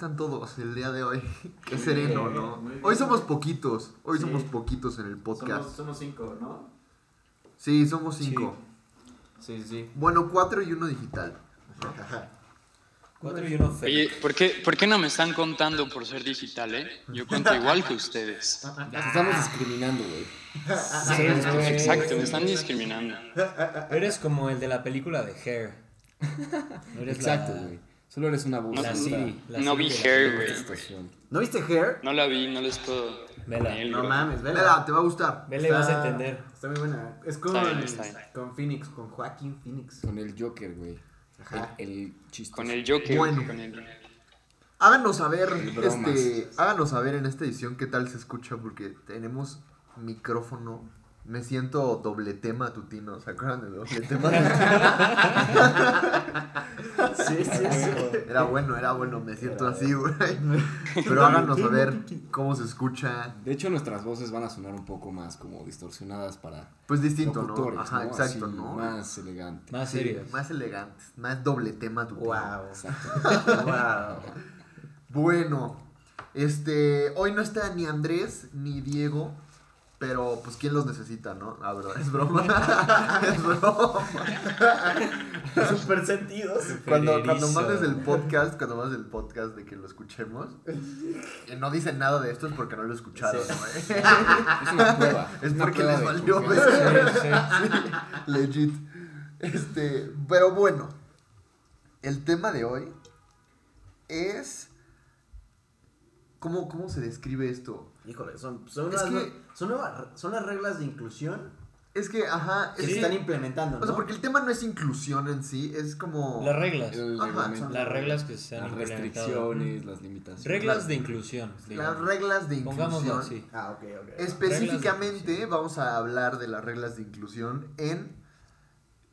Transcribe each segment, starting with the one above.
están? ¿Cómo están todos el día de hoy? Qué Muy sereno, bien, ¿no? Hoy somos poquitos. Hoy Sí. somos poquitos en el podcast. Somos, somos cinco, ¿no? Sí, somos cinco. Sí, sí. Bueno, cuatro y uno digital. Cuatro y uno fake. Oye, ¿por qué, ¿por qué no me están contando por ser digital, eh? Yo cuento igual que ustedes. Te estamos discriminando, güey. Sí. Exacto, me están discriminando. Eres como el de la película de Hair. No eres Exacto, la- güey. Solo eres una voz. La Siri. la No Siri vi Hair, güey. ¿No viste Hair? No la vi, no les puedo. Vela. el- No mames, vela. Vela, te va a gustar. Vela y vas a entender. Está muy buena. Es con, Está bien, está bien. con Phoenix, con Joaquín Phoenix. Con el Joker, güey. Ajá. El, el chistoso. Con el Joker. Bueno. Con el... Háganos saber, este, háganos saber en esta edición qué tal se escucha porque tenemos micrófono. Me siento doble tema tutino, ¿se acuerdan de doble tema? Sí, sí, sí. Era bueno, era bueno, me siento así, güey. Pero háganos saber cómo se escucha. De hecho, nuestras voces van a sonar un poco más como distorsionadas para Pues distinto, ¿no? Ajá, ¿no? exacto, Así, ¿no? Más elegante. Más Sí, serios. más elegantes, más doble tema tutino. Wow. Exacto. Wow. Bueno, este, hoy no está ni Andrés ni Diego, pero pues quién los necesita, ¿no? Ah, verdad, es broma. es broma. Super sentidos. Cuando, cuando mandes el podcast, cuando mandes el podcast de que lo escuchemos, y no dicen nada de esto es porque no lo escucharon, Sí. ¿no? Es una prueba. Es una porque prueba les valió, confianza. Sí, legit. Este, pero bueno, el tema de hoy es ¿cómo, cómo se describe esto? Híjole, son, son, Es unas- que- son, nuevas- son las reglas de inclusión Es que, ajá, que es se están implementando, ¿no? o sea, porque el tema no es inclusión en sí, es como Las reglas. Ajá, Las reglas que se han las restricciones, las limitaciones. Reglas de inclusión. las reglas de Pongámoslo inclusión. así. Ah, ok, ok. Específicamente vamos a hablar de las reglas de inclusión en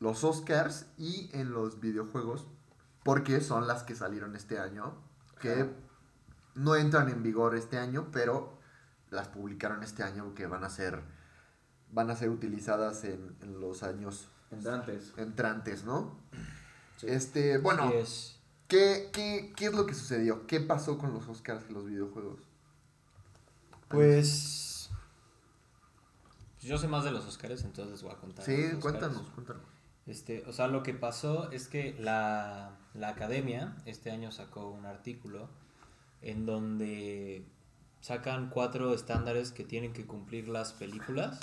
los Oscars y en los videojuegos, porque son las que salieron este año, que Ajá. no entran en vigor este año, pero las publicaron este año que van a ser van a ser utilizadas en, en los años Entrantes. entrantes, ¿no? Sí. Este, bueno, es. ¿qué, qué, qué es lo que sucedió? ¿Qué pasó con los Oscars y los videojuegos? Pues. Yo sé más de los Oscars, entonces les voy a contar. Sí, cuéntanos, cuéntanos. Este, o sea, lo que pasó es que la, la academia este año sacó un artículo en donde sacan cuatro estándares que tienen que cumplir las películas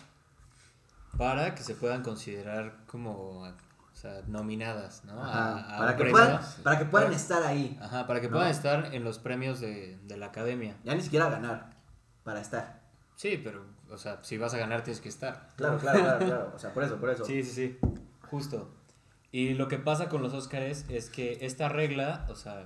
para que se puedan considerar como o sea, nominadas, ¿no? A- Ajá, a para, que premio. puedan, para que puedan Para- estar ahí. Ajá, para que ¿no? puedan estar en los premios de, de la academia. Ya ni siquiera ganar. Para estar. Sí, pero, o sea, si vas a ganar tienes que estar. Claro, claro, claro, claro. O sea, por eso, por eso. Sí, sí, sí, justo. Y lo que pasa con los Óscares es que esta regla, o sea,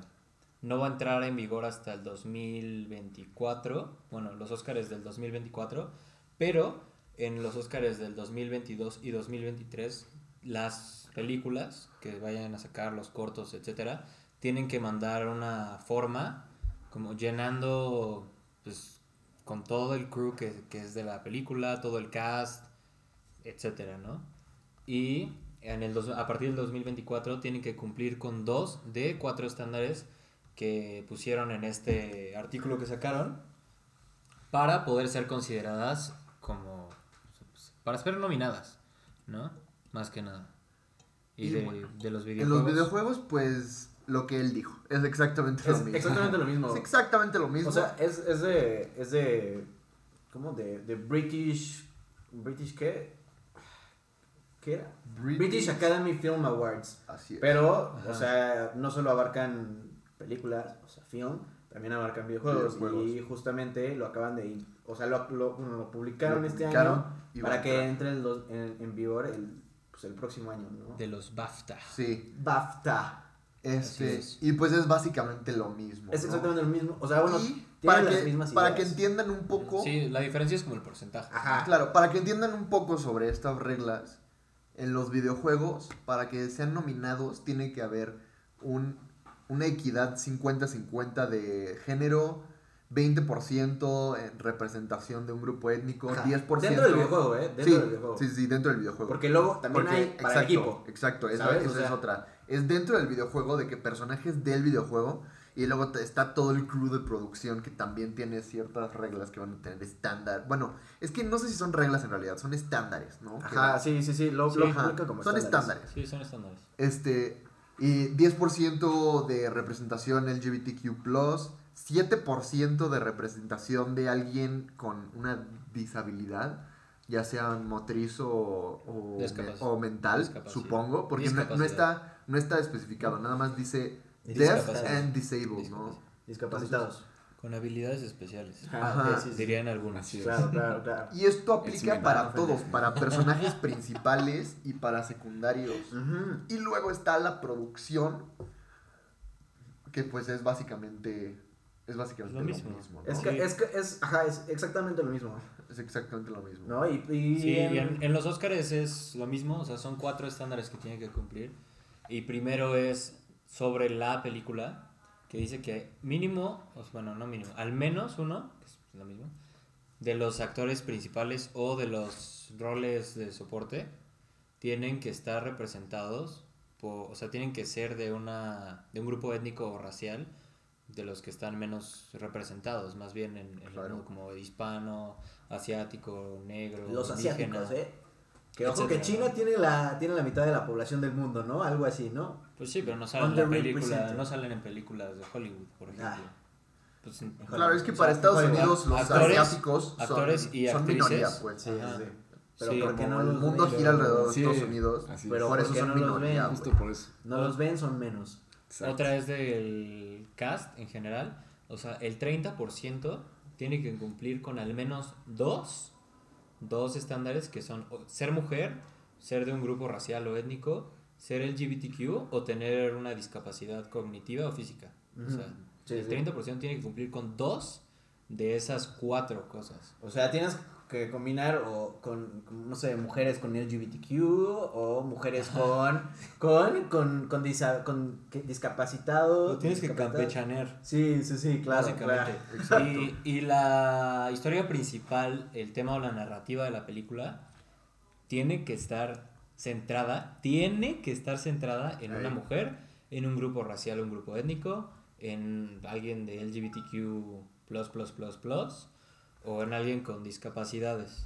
no va a entrar en vigor hasta el 2024, bueno, los Óscares del 2024, pero en los Óscares del 2022 y 2023, las películas que vayan a sacar, los cortos, etcétera, tienen que mandar una forma como llenando, pues, con todo el crew que, que es de la película, todo el cast, etcétera, ¿no? Y en el dos- a partir del 2024 tienen que cumplir con dos de cuatro estándares que pusieron en este artículo que sacaron para poder ser consideradas como para ser nominadas, ¿no? Más que nada. Y, Y de, bueno, de los En videojuegos. los videojuegos, pues lo que él dijo. Es exactamente lo mismo. exactamente lo mismo. Es exactamente lo mismo. O sea, es, es de. Es de. ¿Cómo? De, de British. ¿British qué? ¿Qué era? British, Academy Film Awards. Así es. Pero, Ajá. o sea, no solo abarcan películas, o sea, film, también abarcan videojuegos. Videojuegos. Y justamente lo acaban de. O sea, lo, lo, bueno, lo publicaron Lo este año para que entre en, los- en, en vigor el, pues, el próximo año, ¿no? de los BAFTA. Sí. BAFTA. Este, es. y pues es básicamente lo mismo. Es ¿no? exactamente lo mismo. O sea, bueno, y para, las que, mismas para que entiendan un poco. Sí, la diferencia es como el porcentaje. Ajá. Claro, para que entiendan un poco sobre estas reglas, en los videojuegos, para que sean nominados, tiene que haber un una equidad 50-50 de género, 20% en representación de un grupo étnico, Ajá. 10%... Dentro del videojuego, ¿eh? Dentro sí, del videojuego. sí, sí, dentro del videojuego. Porque luego también Porque- hay para exacto, el equipo. Exacto, esa, es otra. Es dentro del videojuego de que personajes del videojuego y luego está todo el crew de producción que también tiene ciertas reglas que van a tener estándar. Bueno, es que no sé si son reglas en realidad, son estándares, ¿no? Ajá, Que- sí, sí, sí. Lo, Sí, lo ajá, explica como son estándares. Sí, son estándares. Este, y 10% de representación LGBTQ+, 7% de representación de alguien con una disabilidad, ya sea motriz o, o, mental, supongo, porque no, no está, no está especificado, nada más dice deaf and disabled, ¿no? Discapacitados. Con habilidades especiales. Ajá. sí, sí. Dirían algunos. Claro, claro, claro. Y esto aplica para todos, para personajes principales y para secundarios. Y luego está la producción, que pues es básicamente es básicamente Lo lo mismo. mismo. ¿no? Es Sí. que, es que, es, ajá, es exactamente lo mismo. Es exactamente lo mismo. ¿No? Y, y Sí, en- y en, en los Oscars es lo mismo, o sea, son cuatro estándares que tienen que cumplir. Y primero es sobre la película, que dice que mínimo, bueno, no mínimo, al menos uno, que es lo mismo, de los actores principales o de los roles de soporte tienen que estar representados, por, o sea, tienen que ser de, una, de un grupo étnico o racial de los que están menos representados, más bien en, en el mundo como hispano, asiático, negro, los indígena. asiáticos, ¿eh? Que ojo que China tiene la, tiene la mitad de la población del mundo, ¿no? Algo así, ¿no? Pues sí, pero no salen, en la película, no salen en películas de Hollywood, por ejemplo. Ah. Pues, Claro, es que para Estados Hollywood. Unidos los Actores- asiáticos son, actores y son minoría, pues. Sí. Pero Sí, ¿por qué Como no el los mundo ven? gira alrededor de Sí, Estados Unidos, así Pero es. por ¿por eso son no los ven? Justo güey. por eso. No los ven, son menos. Exacto. Otra es del cast en general. O sea, el 30% tiene que cumplir con al menos dos, dos estándares que son ser mujer, ser de un grupo racial o étnico, ser LGBTQ o tener una discapacidad cognitiva o física. O sea. Sí, el sí. 30% tiene que cumplir con dos de esas cuatro cosas. O sea, tienes que combinar o con, con, no sé, mujeres con LGBTQ o mujeres con con con con, disa- con discapacitados. Lo tienes que campechanear. Sí, sí, sí, claro, básicamente. claro. Y, y la historia principal, el tema o la narrativa de la película, tiene que estar centrada, tiene que estar centrada en una mujer, en un grupo racial, un grupo étnico, en alguien de LGBTQ++++, o en alguien con discapacidades.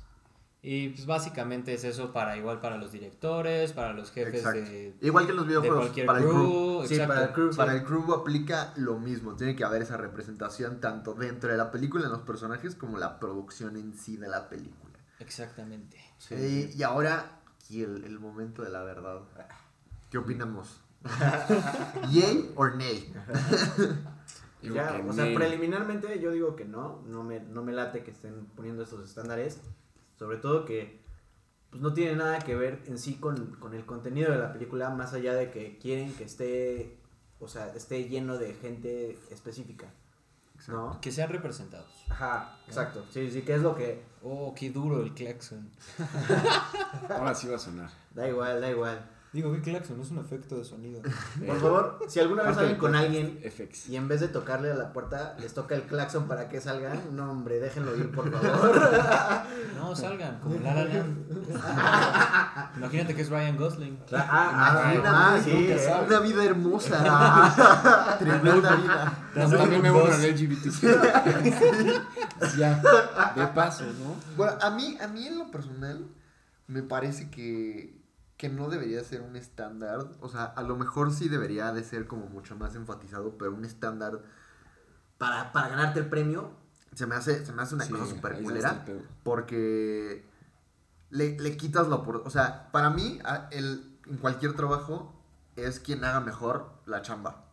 Y pues básicamente es eso para igual para los directores, para los jefes Exacto. de, Igual que en los de videojuegos, cualquier para el crew. crew. Sí, para el crew. Para el crew aplica lo mismo, tiene que haber esa representación tanto dentro de la película, en los personajes, como la producción en sí de la película. Exactamente. Sí, Eh. Y ahora, aquí el, el momento de la verdad. ¿Qué opinamos? ¿Yay or nay? Digo Ya, o sea, me- preliminarmente yo digo que no, no me, no me late que estén poniendo estos estándares, sobre todo que pues no tiene nada que ver en sí con, con el contenido de la película, más allá de que quieren que esté, o sea, esté lleno de gente específica, ¿no? Que sean representados. Ajá, exacto, sí, sí, que es lo que, Oh, qué duro el claxon. Ahora sí va a sonar. da igual, da igual. Digo, ¿qué claxon? Es un efecto de sonido. Por favor, si alguna vez salen con alguien FX. y en vez de tocarle a la puerta les toca el claxon para que salgan, no hombre, déjenlo ir, por favor. No, salgan, como La La Land. Imagínate que es Ryan Gosling. Ah, ah, Ah, sí, nunca eh. Una vida hermosa. Tremenda vida. No, también me borran el LGBT. ya, de paso, ¿no? Bueno, a mí, a mí en lo personal, me parece que, que no debería ser un estándar. O sea, a lo mejor sí debería de ser como mucho más enfatizado, pero un estándar para, para ganarte el premio. se me hace, se me hace una Sí, cosa súper culera. Porque le, le quitas la oportunidad. O sea, para mí, el, en cualquier trabajo, es quien haga mejor la chamba.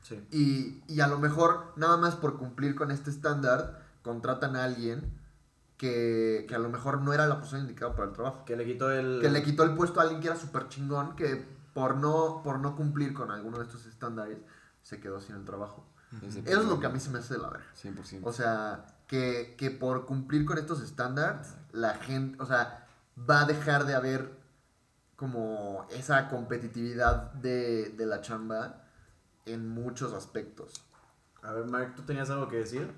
Sí. Y, y a lo mejor, nada más por cumplir con este estándar, contratan a alguien que, que a lo mejor no era la persona indicada para el trabajo. Que le quitó el. Que le quitó el puesto a alguien que era súper chingón, que por no, por no cumplir con alguno de estos estándares, se quedó sin el trabajo. Eso es lo que a mí se me hace de la verga. 100%. O sea, que, que por cumplir con estos estándares, la gente, o sea, va a dejar de haber como esa competitividad de, de la chamba en muchos aspectos. A ver, Mark, ¿tú tenías algo que decir?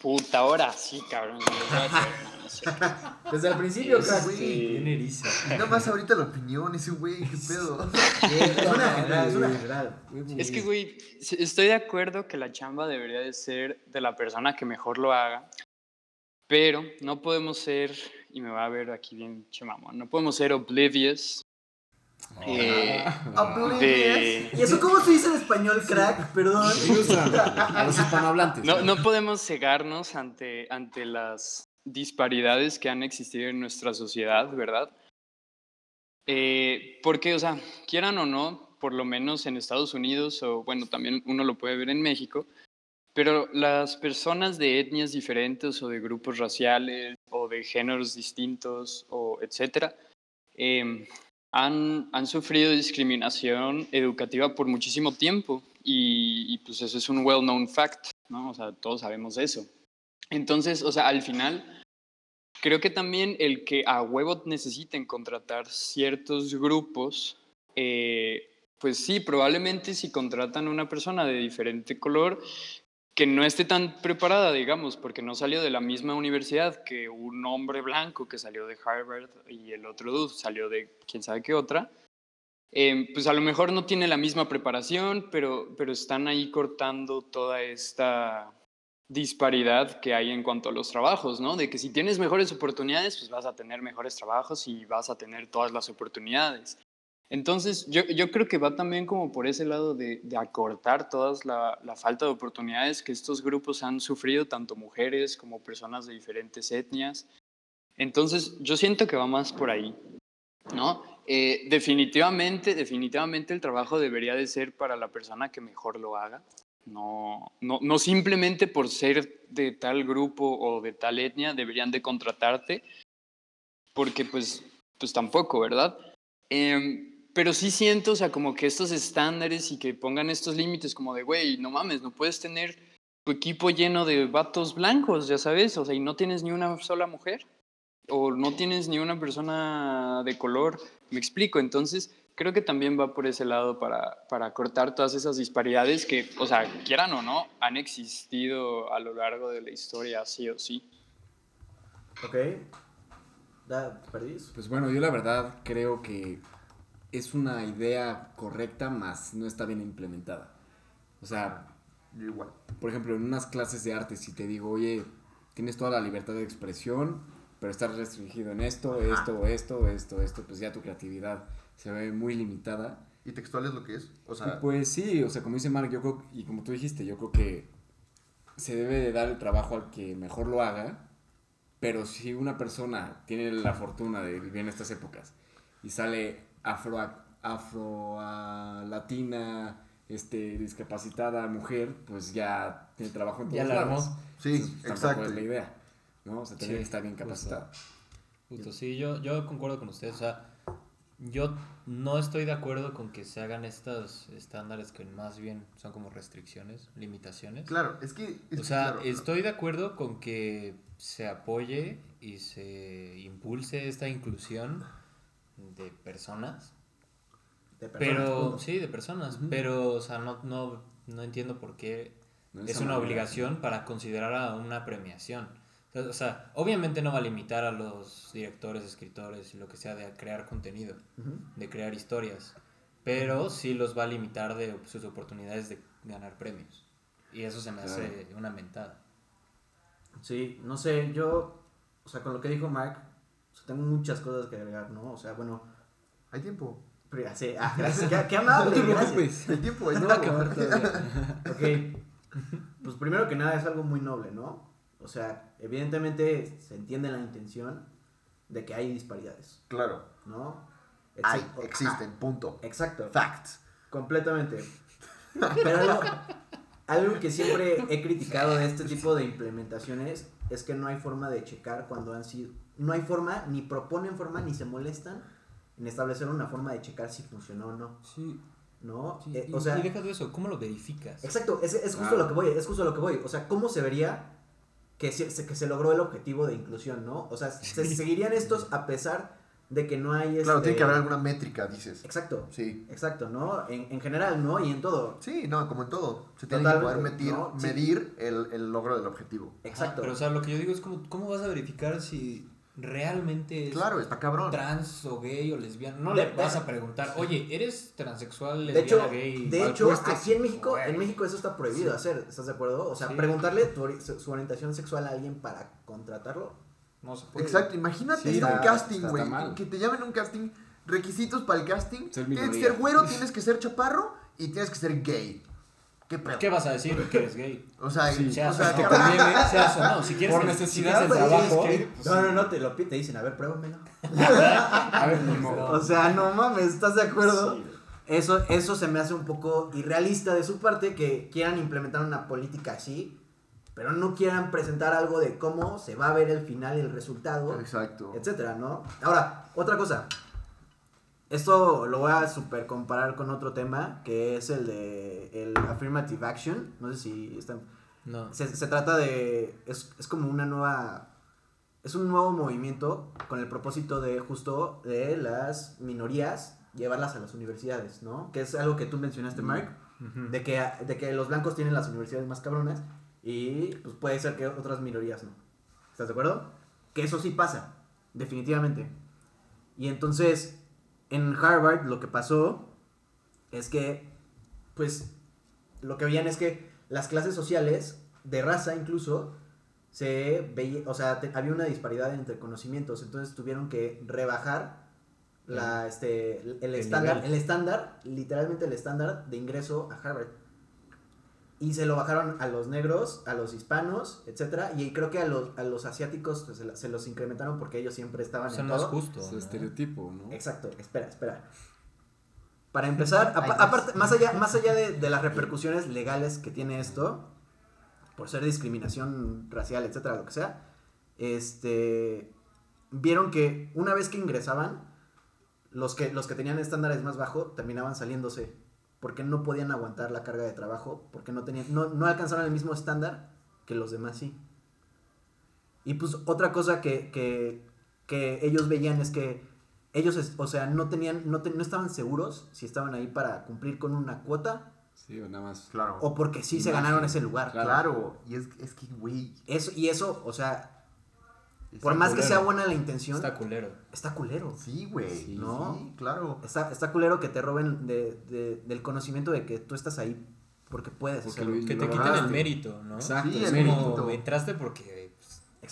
Puta, ahora sí, cabrón. Desde el principio, Sí, crack. sí. Bien eriza. Nada más ahorita la opinión, ese güey, qué pedo. Es una general, es una general. Es que, güey, estoy de acuerdo que la chamba debería de ser de la persona que mejor lo haga, pero no podemos ser, y me va a ver aquí bien chamamón, no podemos ser oblivious eh, de... ¿Y eso cómo se dice en español, crack? Perdón. A los hispanohablantes. No, no podemos cegarnos ante, ante las disparidades que han existido en nuestra sociedad, ¿verdad? Eh, porque, o sea, quieran o no, por lo menos en Estados Unidos, o bueno, también uno lo puede ver en México, pero las personas de etnias diferentes o de grupos raciales o de géneros distintos o etcétera, em, han, han sufrido discriminación educativa por muchísimo tiempo y, y, pues eso es un well-known fact, ¿no? O sea, todos sabemos eso. Entonces, o sea, al final, creo que también el que a huevo necesiten contratar ciertos grupos, eh, pues sí, probablemente si contratan a una persona de diferente color, que no esté tan preparada, digamos, porque no salió de la misma universidad que un hombre blanco que salió de Harvard y el otro dude salió de quién sabe qué otra, eh, pues a lo mejor no tiene la misma preparación, pero, pero están ahí cortando toda esta disparidad que hay en cuanto a los trabajos, ¿no? De que si tienes mejores oportunidades, pues vas a tener mejores trabajos y vas a tener todas las oportunidades. Entonces, yo, yo creo que va también como por ese lado de, de acortar toda la, la, falta de oportunidades que estos grupos han sufrido, tanto mujeres como personas de diferentes etnias. Entonces, yo siento que va más por ahí, ¿no? Eh, definitivamente, definitivamente el trabajo debería de ser para la persona que mejor lo haga. No, no, no simplemente por ser de tal grupo o de tal etnia deberían de contratarte, porque pues, pues tampoco, ¿verdad? Eh, pero sí siento, o sea, como que estos estándares y que pongan estos límites como de, güey, no mames, no puedes tener tu equipo lleno de vatos blancos, ya sabes, o sea, y no tienes ni una sola mujer, o no tienes ni una persona de color, me explico, entonces creo que también va por ese lado para, para cortar todas esas disparidades que, o sea, quieran o no, han existido a lo largo de la historia, sí o sí. Ok. Pues bueno, yo la verdad creo que es una idea correcta, más no está bien implementada. O sea, igual. por ejemplo, en unas clases de arte, si te digo, oye, tienes toda la libertad de expresión, pero estás restringido en esto, esto, esto, esto, esto, pues ya tu creatividad se ve muy limitada. ¿Y textual es lo que es? O sea, Pues sí, o sea, como dice Mark, yo creo, y como tú dijiste, yo creo que se debe de dar el trabajo al que mejor lo haga, pero si una persona tiene la fortuna de vivir en estas épocas y sale afro, afro ah, latina, este, discapacitada, mujer, pues ya tiene trabajo en todos Ya la armó. lados. sí, Entonces, tampoco exacto. es la idea, ¿no? O sea, tiene Sí, que estar bien justo. capacitado. Justo, sí, yo, yo concuerdo con ustedes. O sea, yo no estoy de acuerdo con que se hagan estos estándares que más bien son como restricciones, limitaciones. Claro, es que... es O sea, claro, claro. estoy de acuerdo con que se apoye y se impulse esta inclusión de personas. De personas, Pero, sí, de personas. Pero, o sea, no, no, no entiendo por qué es una manera. obligación para considerar a una premiación. O sea, obviamente no va a limitar a los directores, escritores y lo que sea de crear contenido, de crear historias, pero sí los va a limitar de sus oportunidades de ganar premios. Y eso se me hace una mentada. Sí, no sé, yo, o sea, con lo que dijo sea, tengo muchas cosas que agregar, ¿no? O sea, bueno, Hay tiempo. pero, sí, ah, gracias, qué, qué amable, No te preocupes. Hay tiempo, hay tiempo. Ok, pues primero que nada es algo muy noble, ¿no? O sea, evidentemente se entiende la intención de que hay disparidades, Claro. ¿no? Hay, Exi- existen, punto. Ah, exacto. Facts. Completamente. Pero algo, algo que siempre he criticado de este tipo de implementaciones es que no hay forma de checar cuando han sido... No hay forma, ni proponen forma, ni se molestan en establecer una forma de checar si funcionó o no. Sí, ¿No? sí, Eh, y, o sea, y deja tú eso, ¿cómo lo verificas? exacto, es, es justo Claro. lo que voy, es justo lo que voy. O sea, ¿cómo se vería que se, que se logró el objetivo de inclusión, no? O sea, se seguirían estos a pesar de que no hay... Claro, este- tiene que haber alguna métrica, dices. Exacto, Sí. exacto, ¿no? En, en general, ¿no? Y en todo. Sí, no, como en todo. Se tiene que poder medir, ¿no? Sí. medir el, el logro del objetivo. Exacto. Pero, o sea, lo que yo digo es como, ¿cómo vas a verificar si realmente es Claro, está cabrón. trans o gay o lesbiana? No De- le vas a preguntar, oye, ¿eres transexual, de lesbiana, hecho, gay? de hecho puestas? aquí en México, en México eso está prohibido hacer, ¿estás de acuerdo? O sea, Sí. preguntarle tu su, orientación sexual a alguien para contratarlo. No se puede. Exacto, imagínate Sí, ir a un casting, güey. Que te llamen a un casting. Requisitos para el casting. Ser tienes que ser güero, tienes que ser chaparro y tienes que ser gay. ¿Qué pedo? ¿Qué vas a decir que eres gay? O sea, Sí, o Seas, sea, o te no, cabrón. conviene. seas o no. Si quieres Por necesidad, si quieres pues, el trabajo, que- pues, no, no, no, te lo piden, te dicen, a ver, pruébamelo. A ver, ni modo. O sea, no mames, ¿estás de acuerdo? Sí. Eso, eso se me hace un poco irrealista de su parte que quieran implementar una política así, pero no quieran presentar algo de cómo se va a ver el final, el resultado, Exacto. etcétera, ¿no? Ahora, otra cosa. Esto lo voy a super comparar con otro tema, que es el de el affirmative action. No sé si están... No. Se, se trata de... Es, es como una nueva... Es un nuevo movimiento con el propósito de justo de las minorías llevarlas a las universidades, ¿no? Que es algo que tú mencionaste, Mark, Ujú. de que, de que los blancos tienen las universidades más cabronas y pues puede ser que otras minorías no. ¿Estás de acuerdo? Que eso sí pasa, definitivamente. Y entonces, en Harvard lo que pasó es que, pues, lo que veían es que las clases sociales, de raza incluso, se veía, o sea, te- había una disparidad entre conocimientos, entonces tuvieron que rebajar la, este, el, estándar, nivel. el estándar, literalmente el estándar de ingreso a Harvard. Y se lo bajaron a los negros, a los hispanos, etcétera, y creo que a los, a los asiáticos pues, se, la- se los incrementaron porque ellos siempre estaban O sea, en no es todo. justo. Es ¿no? estereotipo, ¿no? Exacto, espera, espera. Para empezar, Dios. aparte, más allá, más allá de, de las repercusiones legales que tiene esto, por ser discriminación racial, etcétera, lo que sea, este, vieron que una vez que ingresaban, los que, los que tenían estándares más bajos terminaban saliéndose, porque no podían aguantar la carga de trabajo, porque no, tenían, no, no alcanzaron el mismo estándar que los demás sí. Y pues otra cosa que, que, que ellos veían es que ellos, es- o sea, no tenían, no, te- no estaban seguros si estaban ahí para cumplir con una cuota Sí, o nada más. Claro. o porque sí se ganaron ese lugar. Claro. Y es, es que, güey. Eso, y eso, o sea, está por más que culero. sea buena la intención, Está está, culero. culero. Sí, güey. Sí. Sí, ¿No? claro. Está, está culero que te roben de, de- del conocimiento de que tú estás ahí porque puedes Porque hacerlo. lo- Que te lo quiten el mérito, ¿no? Exacto, Sí, el mérito. como mérito. entraste porque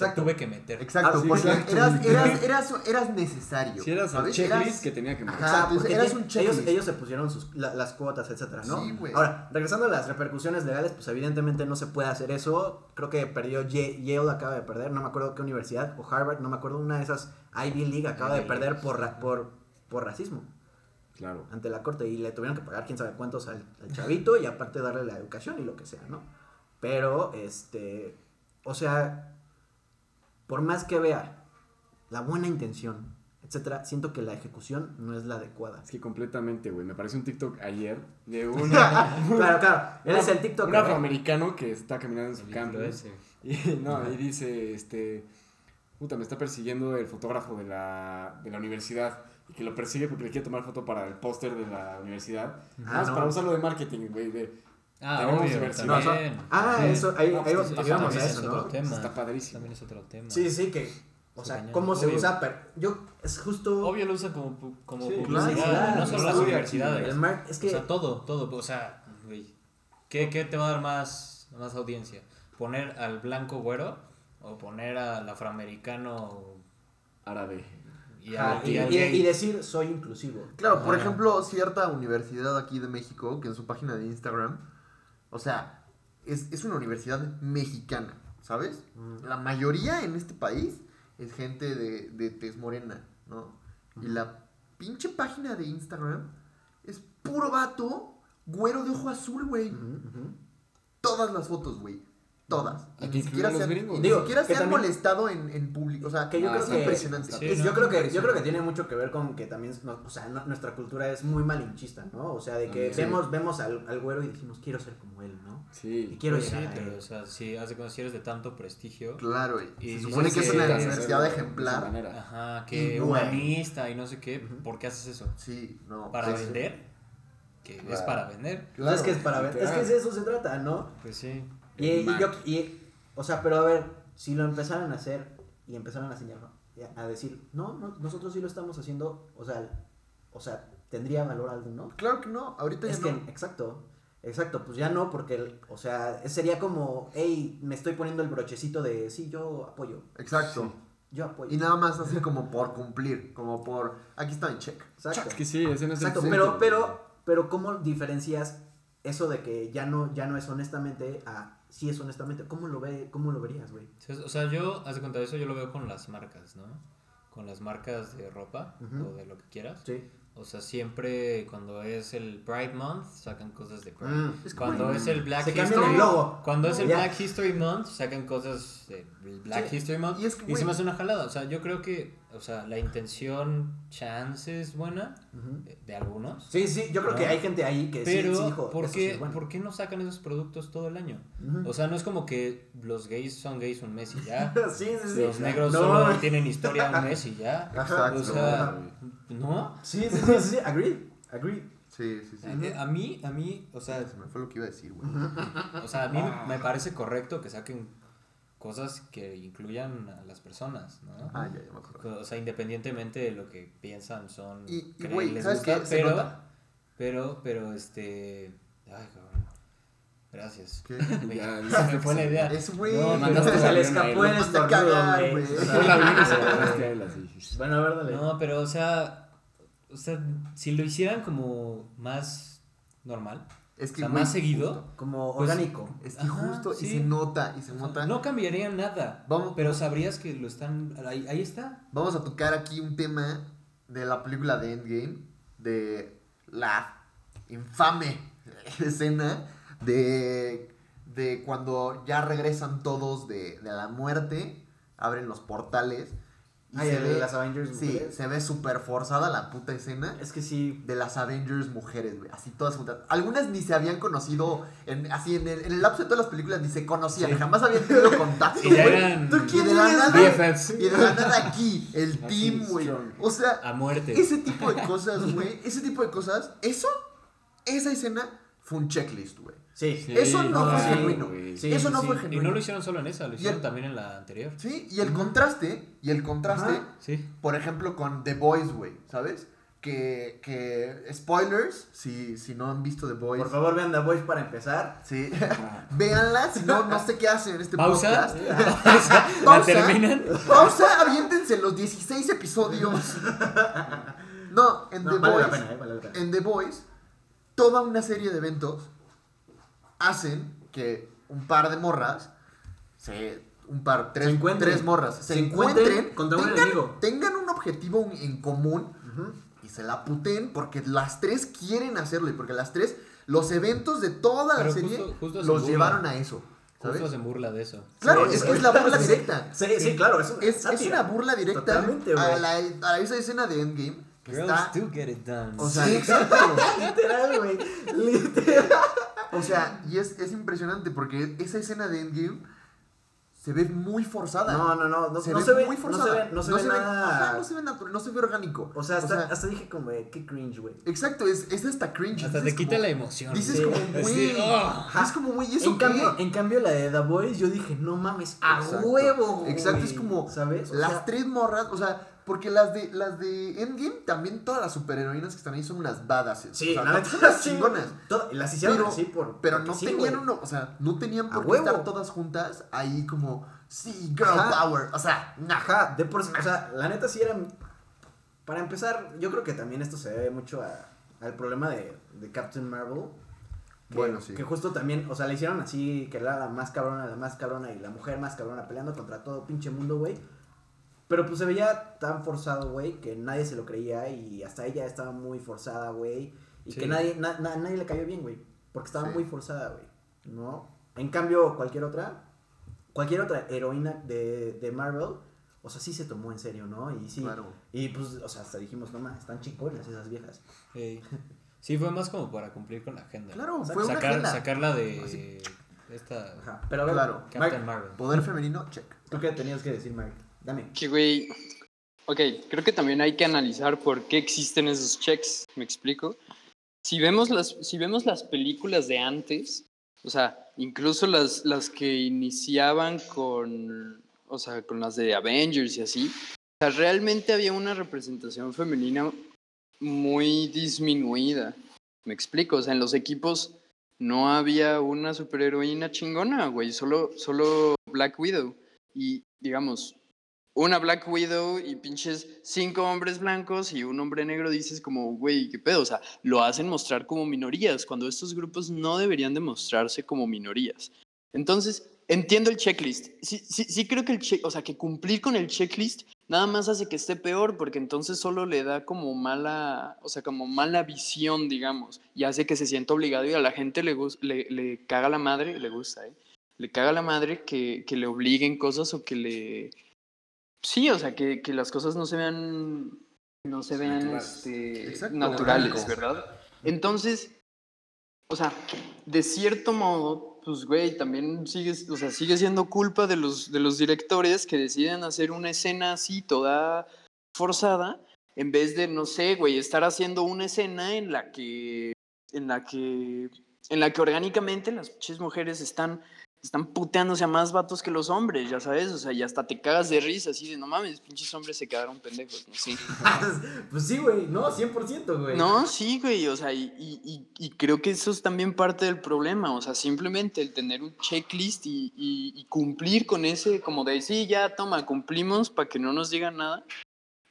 Exacto. tuve que meter. Exacto, Ah, sí, porque exacto. Eras, eras, eras, eras necesario. Si eras el ¿sabes? checklist Eras- que tenía que meter. Ajá. Exacto, porque eras un checklist. ellos, ellos se pusieron sus, la- las cuotas, etcétera, ¿no? Sí, güey. Ahora, regresando a las repercusiones legales, pues evidentemente no se puede hacer eso. Creo que perdió Ye- Yale, acaba de perder, no me acuerdo qué universidad, o Harvard, no me acuerdo, una de esas Ivy League acaba de perder por, ra- por, por racismo Claro. ante la corte y le tuvieron que pagar quién sabe cuántos al, al chavito y aparte darle la educación y lo que sea, ¿no? Pero, este, o sea, por más que vea la buena intención, etcétera, siento que la ejecución no es la adecuada. Es que completamente, güey. Me apareció un TikTok ayer de un, claro, claro, eres el TikTok. un afroamericano que está caminando en su campo. Y, no, y dice, este, puta, me está persiguiendo el fotógrafo de la, de la universidad. Y que lo persigue porque le quiere tomar foto para el póster de la universidad. Ah, no. para usarlo de marketing, güey. De, Ah, Tenemos obvio, diversidad. No, ah, Sí. eso, ahí, No, ahí pues, vamos- eso ahí vamos también a es eso, otro ¿no? tema. Está padrísimo. También es otro tema. Sí, sí, que, o sea, cañón. cómo se Obvio. usa, pero yo, es justo... Obvio lo usan como, pu- como Sí, publicidad, claro, no solo las universidades. El mar- es que... O sea, todo, todo. O sea, güey, ¿qué, ¿qué te va a dar más, más audiencia? ¿Poner al blanco güero o poner al afroamericano Árabe. y y, y al y- gay? y decir, soy inclusivo. Claro, por ejemplo, cierta universidad aquí de México, que en su página de Instagram, o sea, es, es una universidad mexicana, ¿sabes? Mm. La mayoría en este país es gente de, de tez morena, ¿no? Y la pinche página de Instagram es puro vato, güero de ojo azul, güey. Todas las fotos, güey. Todas. Y Aquí ni siquiera se incluyen los han, gringos. y ni Digo, siquiera que se han también- molestado en, en público. O sea, Que yo Ah, creo sí, que impresionante. sí, ¿no? yo creo que yo creo que tiene mucho que ver con que también no- o sea, no- nuestra cultura es muy malinchista, ¿no? O sea, de que Sí. vemos vemos al, al güero y decimos quiero ser como él, ¿no? Y Sí. quiero Pues sí, llegar a pero, o sea, si hace cuando si eres de tanto prestigio, Claro, y, Y se supone que es una universidad de ejemplar. manera. ajá, Y que no. humanista y no sé qué. ¿por qué haces eso? Sí, no. ¿Para pues, vender? Que es Claro. para vender. Pues es que es para ver, es que de eso se trata, ¿no? Pues sí. Y, yo, y, o sea, pero a ver, si lo empezaran a hacer y empezaran a señalar, a decir, no, no, nosotros sí lo estamos haciendo, o sea, o sea, tendría valor alguno. Claro que no, ahorita Es ya que, no. exacto, exacto, pues ya no, porque, el- o sea, sería como, hey, me estoy poniendo el brochecito de, sí, yo apoyo, Exacto. yo apoyo. Y nada más así como por cumplir, como por, aquí está mi check. Exacto, Es que sí, ese no es exacto, pero, pero, pero, ¿cómo diferencias eso de que ya no, ya no es honestamente a, sí es honestamente? ¿Cómo lo ve, cómo lo verías, güey? O sea, yo, haz de cuenta, eso yo lo veo con las marcas, ¿no? Con las marcas de ropa o de lo que quieras. Sí. O sea, siempre cuando es el Pride Month sacan cosas de Pride. Mm. Es Cuando es el Black Se History cambian el logo. Cuando es el. Black History Month sacan cosas de Black Sí, History Month y y, es que, se me hace una jalada. O sea, yo creo que, o sea, la intención chance es buena Ujú. de, de algunos. Sí, sí, yo creo ¿No? que hay gente ahí que Pero, sí, dijo, ¿por, eso qué, sí es bueno. ¿por qué no sacan esos productos todo el año? O sea, no es como que los gays son gays un mes y ya. sí, sí, sí. Los negros No, solo tienen historia un mes y ya. Exacto. O sea, ¿no? Sí, sí, sí, sí, agree, agree. Sí, sí, sí. Eh, A mí, a mí, o sea, Se me fue lo que iba a decir, güey. o sea, a mí me parece correcto que saquen cosas que incluyan a las personas, ¿no? Ah, ya, ya me acuerdo. O sea, independientemente de lo que piensan, son, Y- y, güey, les ¿sabes gusta, qué? Se pero, nota. pero, pero, este, ay, cabrón, gracias. ¿Qué? Me- Ya, se me fue la idea. Es güey. No, mandaste Se le escapó ahí, el lo mandaste a estornudo, cagar, güey. Bueno, a ver, dale. No, pero, o sea, o sea, si lo hicieran como más normal, Es o que, sea, güey, más seguido, justo. Como Pues, orgánico. Es que Ajá, justo, y se nota, y se o sea, nota. no cambiaría nada. Vamos, Pero sabrías que lo están. Ahí, ahí está. vamos a tocar aquí un tema de la película de Endgame, de la infame escena de, de cuando ya regresan todos de, de la muerte, abren los portales. Y Ay, se el ve, de las Avengers sí, mujeres. se ve súper forzada la puta escena. Es que sí. de las Avengers mujeres, güey. Así todas juntas. Algunas ni se habían conocido, en, así en el, en el lapso de todas las películas ni se conocían, Sí. jamás habían tenido contacto, Y eran ¿Tú Y quién de la nada, y de la nada aquí, el team, güey. O sea, a muerte. ese tipo de cosas, güey, ese tipo de cosas, eso, esa escena fue un checklist, güey. Sí. Sí, Eso no fue sí, genuino. Sí, eso no sí. fue Y genuino. no lo hicieron solo en esa, lo hicieron el- también en la anterior. Sí, y el contraste, y el contraste, Ajá. Sí. por ejemplo, con The Boys, güey, ¿sabes? Que, que, spoilers, si, si no han visto The Boys, Por favor, vean The Voice para empezar. Sí. Véanla, si no, no sé qué hacen en este Pausa. podcast. Pausa. La Pausa. terminan. Pausa, aviéntense los 16 episodios. No, en No, The vale la Boys. pena, eh, vale la pena. En The Boys, toda una serie de eventos hacen que un par de morras se. Un par, tres, Se encuentren. tres morras, se, Se encuentren encuentren, contra un tengan, enemigo. tengan un objetivo en común y se la puten porque las tres quieren hacerlo y porque las tres, los eventos de toda la Pero serie justo- justo se los burla. llevaron a eso. ¿sabes? Justo se burla de eso. Claro, Sí, es que es la burla directa. Sí, sí, claro, es una Es, una burla directa a, la, a esa escena de Endgame Girls está... do get it done. O sea, Sí. exacto. Literal, güey. Literal. O sea, y es, es impresionante porque esa escena de Endgame se ve muy forzada. No, no, no. No se, no ve se ve, muy no forzada. se ve, no se ve nada. ajá, no se ve natural, no se ve orgánico. O sea, hasta, hasta dije como, eh, qué cringe, güey. Exacto, es, es hasta cringe. Hasta te quita como- la emoción. Dices Sí. como, güey. "Ah". Es como, güey, ¿y eso En qué? cambio, en cambio, la de The Boys, yo dije, no mames, a Exacto. huevo. Exacto, es como ¿Sabes? O las sea, tres morras, o sea, porque las de las de Endgame también todas las superheroínas que están ahí son unas badasses. Sí, o sea, la todas sí. chingonas. Las hicieron Pero- así por. Pero no sí, tenían uno, o sea, no tenían por qué estar todas juntas ahí como, sí, girl Ajá. power. O sea, nah. Ajá, de por o sea, la neta sí era. Para empezar, yo creo que también esto se debe mucho a- al problema de, de Captain Marvel. Que, Bueno, sí. Que justo también, o sea, le hicieron así, que era la más cabrona, la más cabrona y la mujer más cabrona peleando contra todo pinche mundo, güey. Pero pues se veía tan forzado, güey, que nadie se lo creía y hasta ella estaba muy forzada, güey. Y Sí. que nadie, na- na- nadie le cayó bien, güey. Porque estaba Sí. muy forzada, güey. ¿No? En cambio, cualquier otra, cualquier otra heroína de, de Marvel, o sea, sí se tomó en serio, ¿no? Y sí. Claro. Y pues, o sea, hasta dijimos, no más, están chingonas esas viejas. Ey. Sí, fue más como para cumplir con la agenda. Claro, fue una Sacar, agenda. sacarla de Así. esta Ajá. Pero a ver, Claro. Captain Marvel. Poder femenino, check. ¿tú qué tenías que decir, Mike? Dame. Que, güey. Ok, creo que también hay que analizar por qué existen esos checks. ¿Me explico? Si vemos las, si vemos las películas de antes, o sea, incluso las, las que iniciaban con, o sea, con las de Avengers y así, o sea, realmente había una representación femenina muy disminuida. ¿Me explico? O sea, en los equipos no había una superheroína chingona, güey, solo, solo Black Widow. Y, digamos, una Black Widow y pinches cinco hombres blancos y un hombre negro, dices como, güey, qué pedo. O sea, lo hacen mostrar como minorías, cuando estos grupos no deberían de mostrarse como minorías. Entonces, entiendo el checklist. Sí, sí, sí creo que el o sea, que cumplir con el checklist nada más hace que esté peor, porque entonces solo le da como mala, o sea, como mala visión, digamos, y hace que se sienta obligado y a la gente le, le, le caga la madre, le gusta, ¿eh? Le caga la madre que, que le obliguen cosas o que le... Sí, o sea, que, que las cosas no se vean, no se vean Naturales. este, Exacto, naturales. ¿verdad? Entonces, o sea, de cierto modo, pues, güey, también sigue, o sea, sigue siendo culpa de los, de los directores que deciden hacer una escena así, toda forzada, en vez de, no sé, güey, estar haciendo una escena en la que, en la que, en la que orgánicamente las mujeres están, están puteándose a más vatos que los hombres, ya sabes, o sea, y hasta te cagas de risa, así de, no mames, pinches hombres se quedaron pendejos, ¿no? Sí. pues sí, güey, no, 100%, güey. No, sí, güey, o sea, y, y- creo que eso es también parte del problema, o sea, simplemente el tener un checklist y, y- cumplir con ese, como de, sí, ya, toma, cumplimos para que no nos digan nada,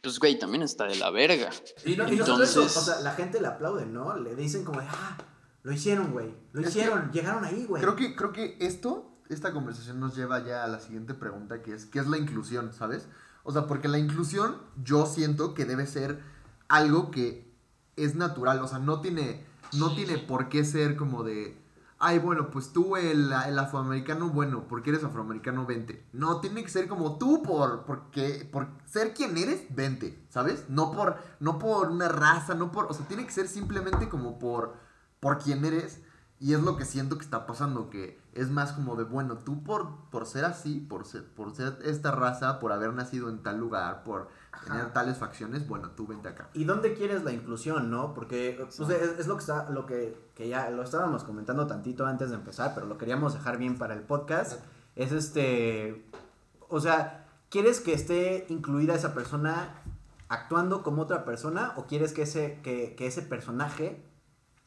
pues, güey, también está de la verga. Y no, y no solo eso, Entonces- o sea, la gente le aplaude, ¿no? Le dicen como de, ah, lo hicieron, güey. Lo Es que- hicieron, llegaron ahí, güey. Creo que, creo que esto, esta conversación nos lleva ya a la siguiente pregunta, que es, ¿qué es la inclusión, sabes? O sea, porque la inclusión yo siento que debe ser algo que es natural, o sea, no tiene, no tiene por qué ser como de, ay, bueno, pues tú el, el afroamericano, bueno, porque eres afroamericano, vente. No, tiene que ser como tú por, porque, por ser quien eres, vente, ¿sabes? No por, no por una raza, no por, o sea, tiene que ser simplemente como por, por quien eres. Y es lo que siento que está pasando, que es más como de, bueno, tú por, por ser así, por ser, por ser esta raza, por haber nacido en tal lugar, por tener tales facciones, bueno, tú vente acá. ¿Y dónde quieres la inclusión, no? Porque pues, es, es lo que está, lo que, que ya lo estábamos comentando tantito antes de empezar, pero lo queríamos dejar bien para el podcast. Es este, o sea, ¿quieres que esté incluida esa persona actuando como otra persona o quieres que ese, que, que ese personaje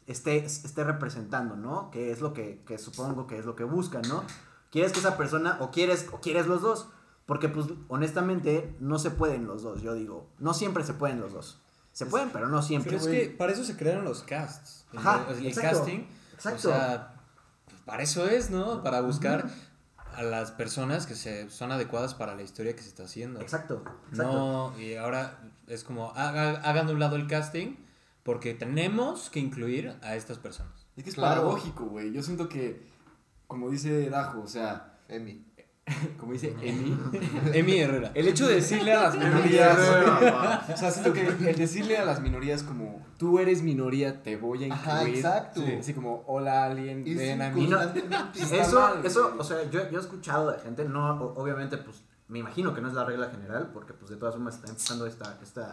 esté, esté representando, ¿no? Que es lo que, que supongo que es lo que buscan, ¿no? ¿Quieres que esa persona o quieres, o quieres los dos? Porque pues honestamente no se pueden los dos, yo digo. No siempre se pueden los dos. Se pueden, pero no siempre. Pero es que para eso se crearon los casts. El- Ajá, el, exacto, casting. exacto. O sea, pues, para eso es, ¿no? Para buscar a las personas que se, son adecuadas para la historia que se está haciendo. Exacto, exacto. No, y ahora es como, haga- hagan de un lado el casting porque tenemos que incluir a estas personas. Es que es Claro. paradójico, güey. Yo siento que, como dice Dajo, o sea, Emi. como dice Emi, Emi Herrera. el hecho de decirle a las minorías, o sea, siento que el decirle a las minorías como, tú eres minoría, te voy a incluir. Ajá, exacto. Sí, Así como, hola alien, Y ven a mí. No- Eso, mal, eso, o sea, yo, yo he escuchado de gente, no, obviamente, pues, me imagino que no es la regla general, porque pues de todas formas está empezando esta, esta,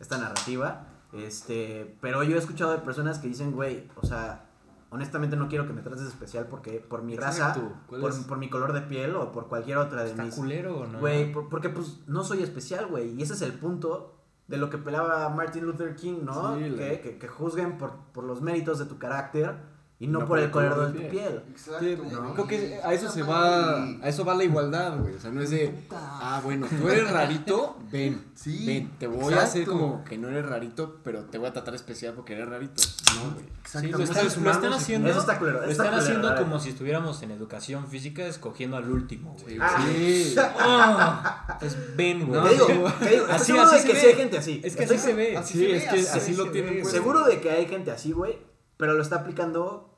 esta narrativa, este, pero yo he escuchado de personas que dicen, güey, o sea, honestamente no quiero que me trates especial porque por mi raza, Exacto. ¿Cuál por, por mi color de piel o por cualquier otra de Está mis... culero, ¿o ¿no? Güey, por- porque pues no soy especial, güey. Y ese es el punto de lo que pelaba Martin Luther King, ¿no? Sí, que, que, que juzguen por, por los méritos de tu carácter y no, por el color de tu piel. Exacto. Sí, ¿no? Creo que a eso se va, a eso va la igualdad, güey. O sea, no es de, ah, bueno, tú eres rarito, ven, Sí, ven, te voy a hacer exacto. como que no eres rarito, pero te voy a tratar especial porque eres rarito. No, güey. Sí, Exactamente. lo, están, lo haciendo, Eso está culero, lo están culero, haciendo como si estuviéramos en educación física escogiendo al último, güey. Ah. Sí. Ah, pues ven, güey. Te digo, te digo, estoy Así- así se que ve. sí hay gente así. Es que así se ve. así Sí, es que así lo tienen. Seguro de que hay gente así, güey, pero lo está aplicando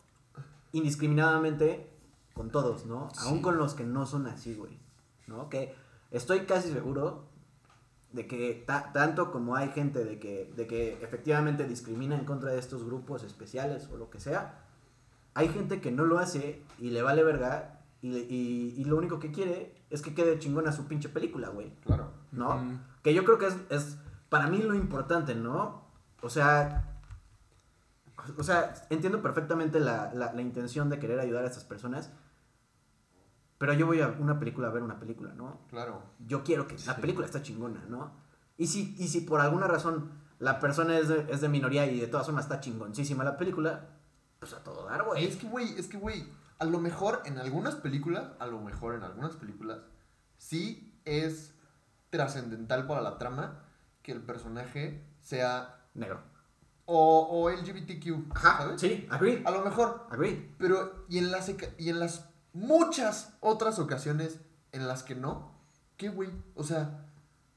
indiscriminadamente con todos, ¿no? Sí. Aún con los que no son así, güey, ¿no? Que estoy casi seguro de que ta- tanto como hay gente de que, de que efectivamente discrimina en contra de estos grupos especiales o lo que sea, hay gente que no lo hace y le vale verga y, y- y lo único que quiere es que quede chingona su pinche película, güey, Claro. ¿no? Ujú. Que yo creo que es, es para mí lo importante, ¿no? O sea, o sea, entiendo perfectamente la, la, la intención de querer ayudar a estas personas, pero yo voy a una película a ver una película, ¿no? Claro. Yo quiero que la película está chingona, ¿no? Y si, y si por alguna razón la persona es de, es de minoría y de todas formas está chingoncísima la película, pues a todo dar, güey. es que, güey, es que, güey, a lo mejor en algunas películas, a lo mejor en algunas películas, sí es trascendental para la trama que el personaje sea Negro. O, o LGBTQ, Ajá, ¿sabes? sí, agree, A lo mejor, agree. pero y en las y en las muchas otras ocasiones en las que no, ¿qué, güey? O sea,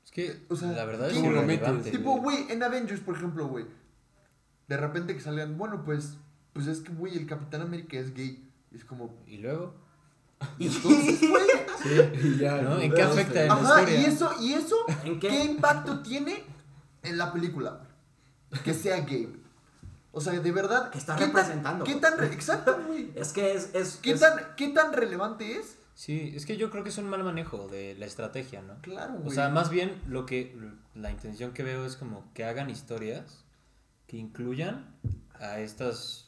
Es que O sea, la verdad es ¿cómo lo metes? tipo, güey. en Avengers, por ejemplo, güey, de repente que salgan, bueno, pues, pues es que, güey, el Capitán América es gay. Y es como, Y luego, y entonces, güey, Y ya, ¿no? ¿En qué afecta en la Ajá, historia? y eso, y eso, ¿En qué? qué? impacto tiene en la película? Que sea gay. O sea, de verdad. Que está ¿qué tan- representando, ¿Qué tan. re- Exacto, güey. Es que es... es ¿Qué es- tan, ¿Qué tan relevante es? Sí, es que yo creo que es un mal manejo de la estrategia, ¿no? Claro, güey. O sea, más bien lo que la intención que veo es como que hagan historias que incluyan a estas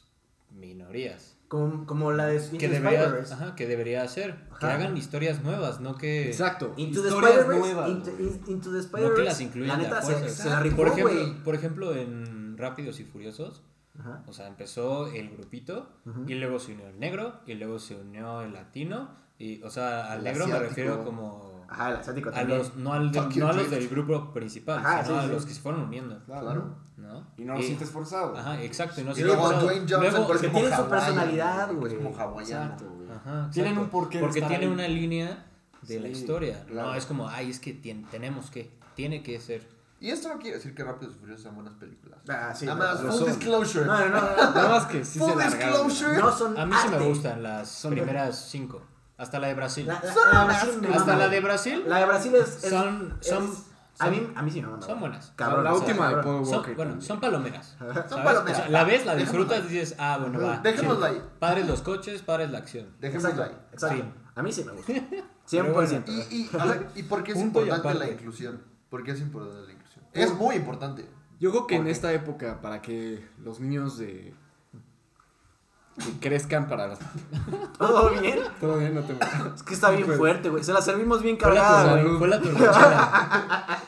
minorías. Como, como la de Into Que debería, ajá, que debería hacer. Que hagan historias nuevas, no que... Exacto. Into the nuevas, Into, güey. in- into the No que las incluyan La neta se, la rifó, Por ejemplo, por ejemplo, en Rápidos y Furiosos, Ajá. o sea, empezó el grupito y luego se unió el negro y luego se unió el latino y, o sea, al El negro me refiero como Ajá, el asiático a también. los no, al de- no a los del grupo principal, Ajá, sino sí, a sí. los que se fueron uniendo, Claro. ¿No? Y no lo sientes forzado. Ajá, exacto, y no Y luego forzado. Dwayne Johnson, Luego- porque tiene su personalidad, güey. como hawaiano. Exacto, güey. Ajá, Tienen un porqué de Porque estar tiene ahí. una línea de la Sí, historia. claro. No, es como, ay, es que tien- tenemos que, tiene que ser. Y esto no quiere decir que Rápidos y Furiosos sean buenas películas. Ah, sí. Nada más, no, full son. disclosure. no, no, no. Nada más que sí Full disclosure. No son A mí sí me gustan las Son de- primeras cinco. Hasta la de Brasil. La, la- Son la Brasil Hasta la de Brasil La de Brasil es. es- son, es- son, a, son- mí, a mí sí me mama. son buenas. Cabrón, la última de. Paul Son, Walker. bueno, también. son palomeras. Son palomeras. O sea, la ves, la Dejémosla disfrutas y dices, ah, bueno, va. Dejémosla ahí. Padres los coches, padres la acción. Dejémoslo Exacto, ahí. exacto. A mí sí me gusta. Pero 100%. bueno. Y, y, ver, ¿y por qué es importante la inclusión? ¿Por qué es importante la inclusión? Es muy importante. Yo creo que en esta época, para que los niños de. Que crezcan para las. ¿Todo bien? Todo bien, no te Es que está bien fuerte, güey. Se la servimos bien cargada, güey. fue la turbochela.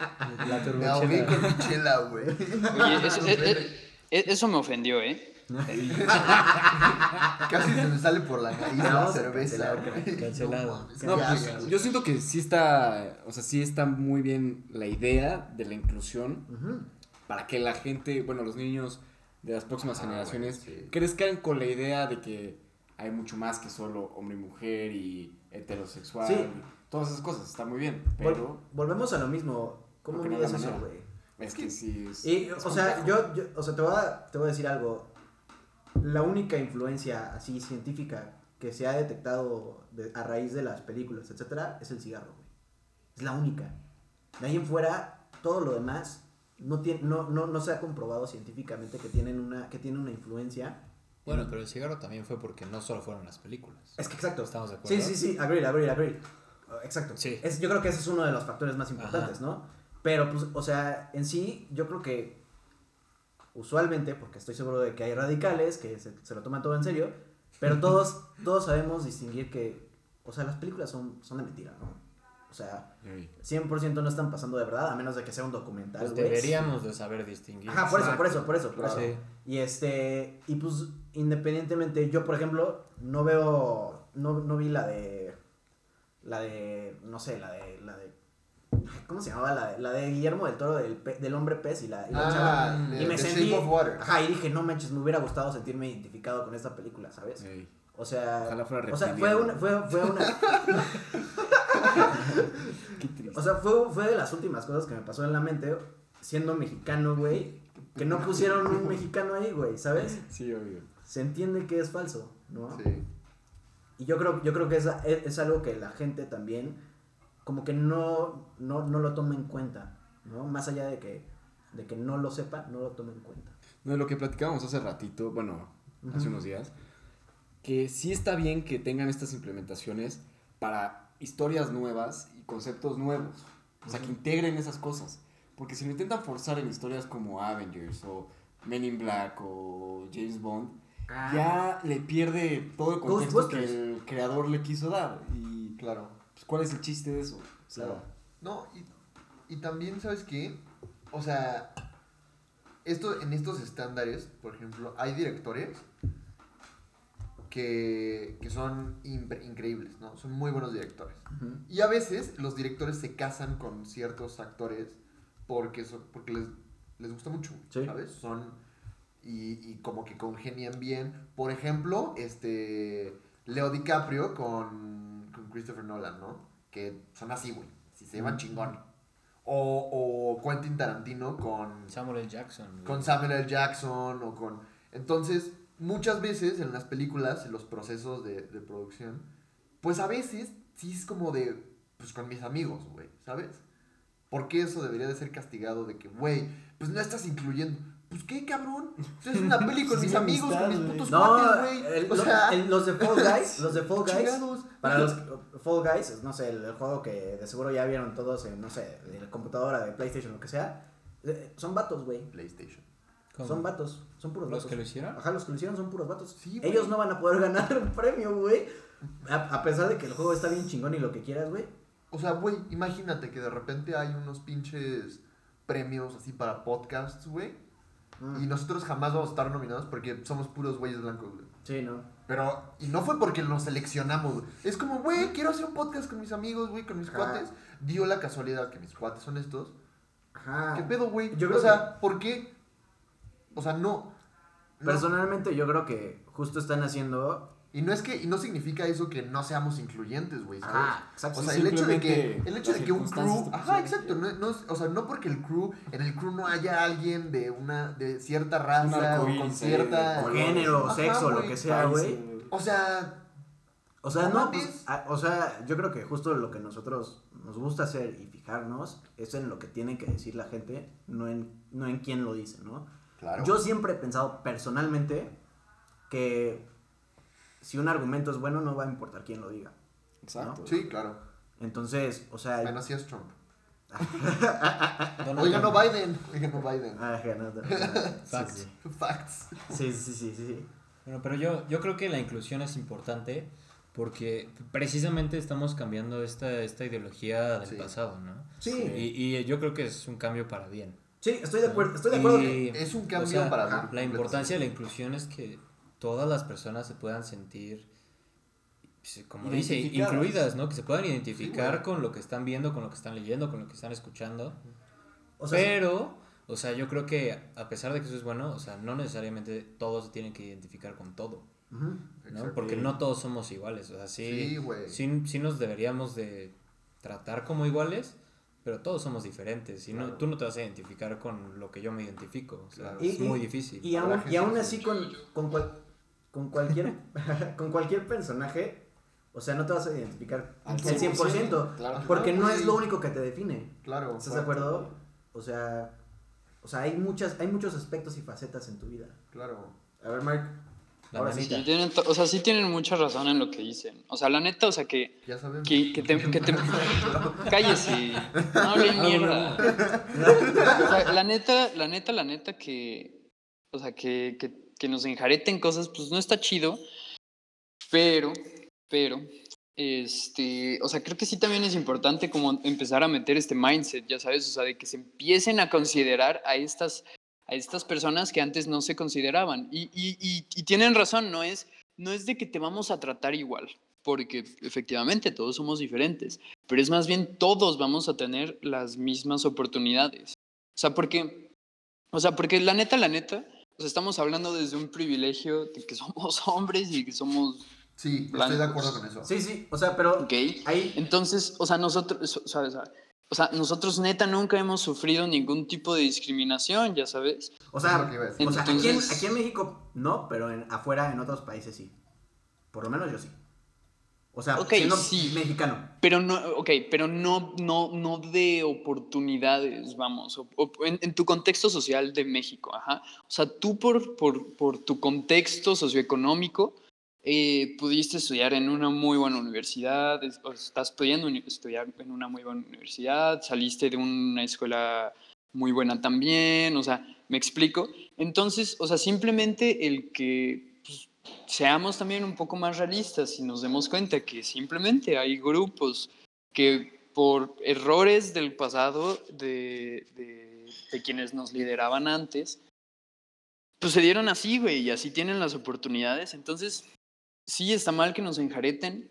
La turbochela. con mi chela, güey. Oye, eso, e- e- e- eso me ofendió, ¿eh? Casi se me sale por la nariz la cerveza, cancelado. No, pues, yo siento que sí está. O sea, sí está muy bien la idea de la inclusión para que la gente, bueno, los niños de las próximas Ah, generaciones bueno, sí. crezcan con la idea de que hay mucho más que solo hombre y mujer y heterosexual. Sí. y todas esas cosas, está muy bien. Vol- Pero volvemos a lo mismo. ¿Cómo mides eso, güey? es que sí es. Y, es o sea, yo, yo, o sea, te voy, a, te voy a decir algo. La única influencia así científica que se ha detectado de- a raíz de las películas, etcétera, es el cigarro, güey. Es la única. De ahí en fuera, todo lo demás no, tiene, no, no, no se ha comprobado científicamente que, tienen una, que tiene una influencia. Bueno, pero el cigarro también fue porque no solo fueron las películas. Es que exacto. ¿Estamos de acuerdo? Sí, sí, sí, agree, agree, agree. Uh, Exacto. Sí. Es, yo creo que ese es uno de los factores más importantes, Ajá. ¿no? Pero, pues, o sea, en sí, yo creo que usualmente, porque estoy seguro de que hay radicales que se, se lo toman todo en serio, pero todos, todos sabemos distinguir que, o sea, las películas son, son de mentira, ¿no? O sea, Ey. 100% no están pasando de verdad, a menos de que sea un documental. Pues deberíamos de saber distinguir. Ajá, por eso, Exacto. por eso, por eso, por eso. Sí. Y este, y pues independientemente, yo por ejemplo, no veo, no, no vi la de, la de, no sé, la de, la de, ¿cómo se llamaba? La de, la de Guillermo del Toro del, pe- del hombre pez y la, y la Ah, chava. de- Y me sentí, Shape of Water. ajá, y dije, no manches, me hubiera gustado sentirme identificado con esta película, ¿sabes? Ey. O sea, Ojalá fuera o sea, fue una, fue, fue una, Qué triste. o sea, fue, fue de las últimas cosas que me pasó en la mente, siendo mexicano, güey, que no pusieron un mexicano ahí, güey, ¿sabes? Sí, obvio. se entiende que es falso, ¿no? Sí. Y yo creo, yo creo que es, es, es algo que la gente también como que no, no, no lo toma en cuenta, ¿no? Más allá de que, de que no lo sepa, no lo tome en cuenta. No, de lo que platicábamos hace ratito, bueno, hace unos días, que sí está bien que tengan estas implementaciones para historias nuevas y conceptos nuevos. O sea, que integren esas cosas. Porque si lo intentan forzar en historias como Avengers o Men in Black o James Bond, ya le pierde todo el contexto que el creador le quiso dar. Y Claro. pues, ¿cuál es el chiste de eso? O sea, Claro. No, y, y también, ¿sabes qué? O sea, esto, en estos estándares, por ejemplo, hay directores que, que son increíbles, ¿no? Son muy buenos directores. Y a veces los directores se casan con ciertos actores porque, son, porque les, les gusta mucho, Sí. ¿sabes? Son... Y, y como que congenian bien. Por ejemplo, este... Leo DiCaprio con, con Christopher Nolan, ¿no? Que son así, güey. Si se llevan chingón. O, o Quentin Tarantino con, Samuel L. Jackson. con Samuel L. Jackson o con... Entonces, muchas veces en las películas, en los procesos de, de producción, pues a veces sí es como de, pues con mis amigos, güey, ¿sabes? ¿Por qué eso debería de ser castigado de que, güey, pues no estás incluyendo? Pues qué, cabrón. Es una peli con mis amigos, con mis putos cuates, güey. O sea, el- los de Fall Guys, los de Fall Guys, chingados. para los Fall Guys, no sé, el, el juego que de seguro ya vieron todos en, no sé, en la computadora de PlayStation lo que sea, eh, son vatos, güey. PlayStation. ¿Cómo? Son vatos, son puros ¿Los vatos. que lo hicieron? Ajá, los que lo hicieron son puros vatos. Sí, güey. Ellos no van a poder ganar un premio, güey. A, a pesar de que el juego está bien chingón y lo que quieras, güey. O sea, güey, imagínate que de repente hay unos pinches premios así para podcasts, güey. Mm. Y nosotros jamás vamos a estar nominados porque somos puros güeyes blancos, güey. Sí, no. Pero, y no fue porque nos seleccionamos, güey. Es como, güey, quiero hacer un podcast con mis amigos, güey, con mis Ajá. cuates. Dio la casualidad que mis cuates son estos. Ajá. ¿Qué pedo, güey? Yo o creo sea, ¿por qué? O sea, no. no. Personalmente yo creo que justo están haciendo... Y no es que, y no significa eso que no seamos incluyentes, güey. Ah, exacto. O Sí, sea, el hecho de que, el hecho de que un crew, ajá, exacto, no, no, o sea, no porque el crew, en el crew no haya alguien de una, de cierta raza o con de cierta, O género, Ajá, sexo, lo que sea, güey. o sea, O sea, No pues, a- o sea, yo creo que justo lo que nosotros nos gusta hacer y fijarnos es en lo que tiene que decir la gente, no en, no en quién lo dice, ¿no? Claro. Yo siempre he pensado personalmente que si un argumento es bueno, no va a importar quién lo diga. Exacto. sí, claro. Entonces, o sea... Bueno, así es Trump. No Trump. Biden, oiga, no Biden. ah, ajá, no, no, no, Facts. sí, Facts. Sí, sí, sí, sí, sí. Bueno, pero yo, yo creo que la inclusión es importante porque precisamente estamos cambiando esta, esta ideología del Sí. pasado, ¿no? Sí, Y, y yo creo que es un cambio para bien. Sí, estoy de acuerdo, estoy de acuerdo. Y, Es un o cambio sea, para ajá. La importancia de la inclusión es que todas las personas se puedan sentir, pues, como dice, incluidas, ¿no? Que se puedan identificar con lo que están viendo, con lo que están leyendo, con lo que están escuchando. O sea, Pero, o sea, yo creo que a pesar de que eso es bueno, o sea, no necesariamente todos se tienen que identificar con todo. ¿no? Porque no todos somos iguales, o sea, sí, Sí, güey. sí, sí nos deberíamos de tratar como iguales, pero todos somos diferentes y no, Claro. tú no te vas a identificar con lo que yo me identifico, o sea, Claro. es Y- muy difícil. Y aún, y aún así con, con, cual- con cualquier con cualquier personaje, o sea, no te vas a identificar Al al 100%, Claro. porque no güey. es lo único que te define. Claro. ¿Estás de acuerdo? O sea, o sea, hay muchas hay muchos aspectos y facetas en tu vida. Claro. A ver, Mark. La ahora sí. tienen o sea, sí tienen mucha razón en lo que dicen. O sea, la neta, o sea, que, Ya sabemos. que, que te... Que te cállese. No hablen mierda. O sea, la neta, la neta, la neta que... O sea, que, que, que nos enjareten cosas, pues no está chido. Pero, pero... Este, o sea, creo que sí también es importante como empezar a meter este mindset, ya sabes, o sea, de que se empiecen a considerar a estas, a estas personas que antes no se consideraban. Y, y, y, y tienen razón, no es, no es de que te vamos a tratar igual, porque efectivamente todos somos diferentes, pero es más bien todos vamos a tener las mismas oportunidades. O sea, porque, o sea, porque la neta, la neta, o sea, estamos hablando desde un privilegio de que somos hombres y que somos Sí, estoy Blancos. de acuerdo con eso. Sí, sí, o sea, pero gay. ahí Entonces, o sea, nosotros, o sea, o sea, o sea, nosotros neta nunca hemos sufrido ningún tipo de discriminación, ya sabes. o sea, decir. o sea, aquí, en, Entonces- aquí en México no, pero en, afuera en otros países sí. Por lo menos yo sí. O sea, Ok, siendo sí. mexicano. Pero no, ok, pero no, no, no de oportunidades, vamos, o- o en, en tu contexto social de México, ajá. O sea, tú por, por, por tu contexto socioeconómico eh, pudiste estudiar en una muy buena universidad, estás pudiendo estudiar en una muy buena universidad, saliste de una escuela muy buena también, o sea, me explico. Entonces, o sea, simplemente el que pues, seamos también un poco más realistas y nos demos cuenta que simplemente hay grupos que por errores del pasado de, de- de quienes nos lideraban antes, pues se dieron así, güey, y así tienen las oportunidades. Entonces, sí está mal que nos enjareten,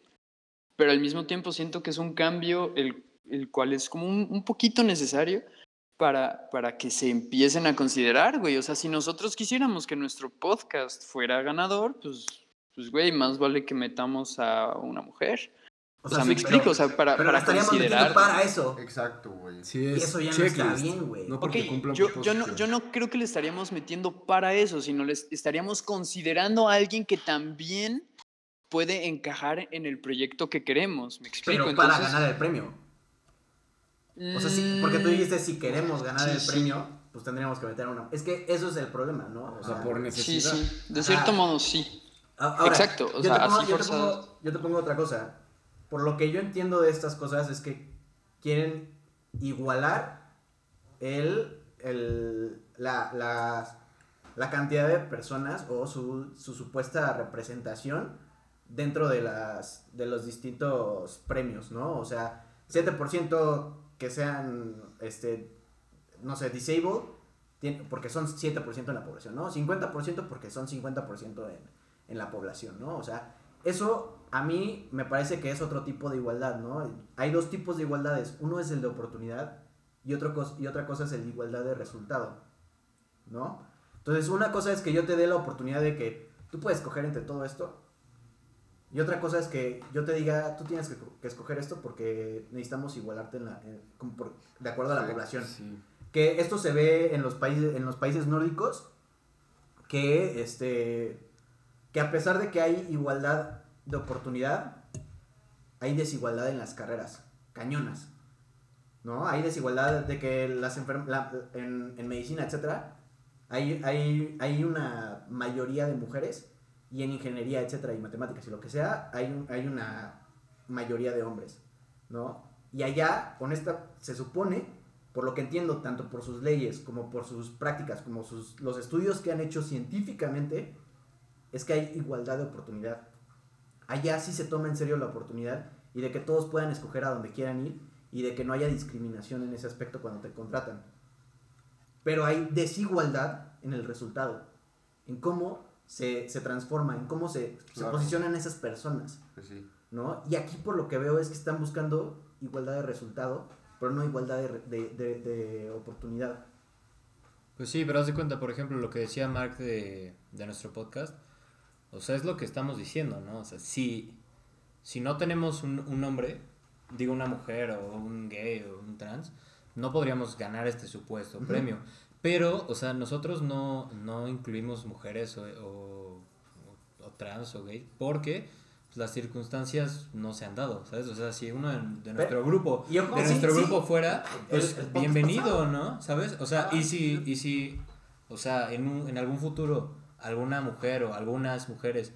pero al mismo tiempo siento que es un cambio el, el cual es como un, un poquito necesario para, para que se empiecen a considerar, güey. O sea, si nosotros quisiéramos que nuestro podcast fuera ganador, pues, pues güey, más vale que metamos a una mujer. O, sea, sí, me pero- explico, o sea, para, Pero la para estaríamos metiendo considerar. para eso. Exacto, güey. Sí, Y es eso ya no está bien, güey. No porque cumpla un yo, yo, no, yo no creo que le estaríamos metiendo para eso, sino les estaríamos considerando a alguien que también puede encajar en el proyecto que queremos. ¿Me explico? Pero para Entonces, ganar el premio. O sea, sí, porque tú dijiste si queremos ganar sí, el sí. premio, pues tendríamos que meter una. Es que eso es el problema, ¿no? O sea, por Sí, necesidad. sí. De Ajá. cierto modo, sí. ahora, exacto, o yo sea, te pongo- así yo te pongo- yo te pongo otra cosa. Por lo que yo entiendo de estas cosas es que quieren igualar el, el, la, la, la cantidad de personas o su, su supuesta representación dentro de, las, de los distintos premios, ¿no? O sea, 7% que sean, este, no sé, disabled, porque son 7% en la población, ¿no? 50% porque son 50% en, en la población, ¿no? O sea, eso a mí me parece que es otro tipo de igualdad, ¿no? Hay dos tipos de igualdades. Uno es el de oportunidad y, otro y otra cosa es el de igualdad de resultado, ¿no? Entonces, una cosa es que yo te dé la oportunidad de que tú puedes escoger entre todo esto. Y otra cosa es que yo te diga, tú tienes que, que escoger esto porque necesitamos igualarte en la, en- como por- de acuerdo a la Sí, población. Sí. Que esto se ve en los países, en los países nórdicos, que este que a pesar de que hay igualdad de oportunidad, hay desigualdad en las carreras, cañonas. ¿No? Hay desigualdad de que las enferm la- en, en medicina, etcétera, hay, hay, hay una mayoría de mujeres y en ingeniería, etcétera, y matemáticas y lo que sea, hay, hay una mayoría de hombres, ¿no? Y allá, con esta, se supone, por lo que entiendo, tanto por sus leyes como por sus prácticas, como sus, los estudios que han hecho científicamente, es que hay igualdad de oportunidad. Allá sí se toma en serio la oportunidad y de que todos puedan escoger a donde quieran ir y de que no haya discriminación en ese aspecto cuando te contratan. Pero hay desigualdad en el resultado, en cómo se, se transforma, en cómo se, se posicionan esas personas, Pues sí. ¿no? Y aquí por lo que veo es que están buscando igualdad de resultado, pero no igualdad de, de- de- de oportunidad. Pues sí, pero haz de cuenta, por ejemplo, lo que decía Mark de, de nuestro podcast. O sea, es lo que estamos diciendo, ¿no? O sea, si, si no tenemos un, un hombre, digo una mujer o un gay o un trans, no podríamos ganar este supuesto premio. Pero, o sea, nosotros no, no incluimos mujeres o, o, o trans o gay porque las circunstancias no se han dado, ¿sabes? O sea, si uno de, de nuestro grupo, de sí, nuestro sí. grupo fuera, El- pues el podcast bienvenido. ¿no? ¿Sabes? O sea, Ah, y si, y si, o sea, en, un- en algún futuro alguna mujer o algunas mujeres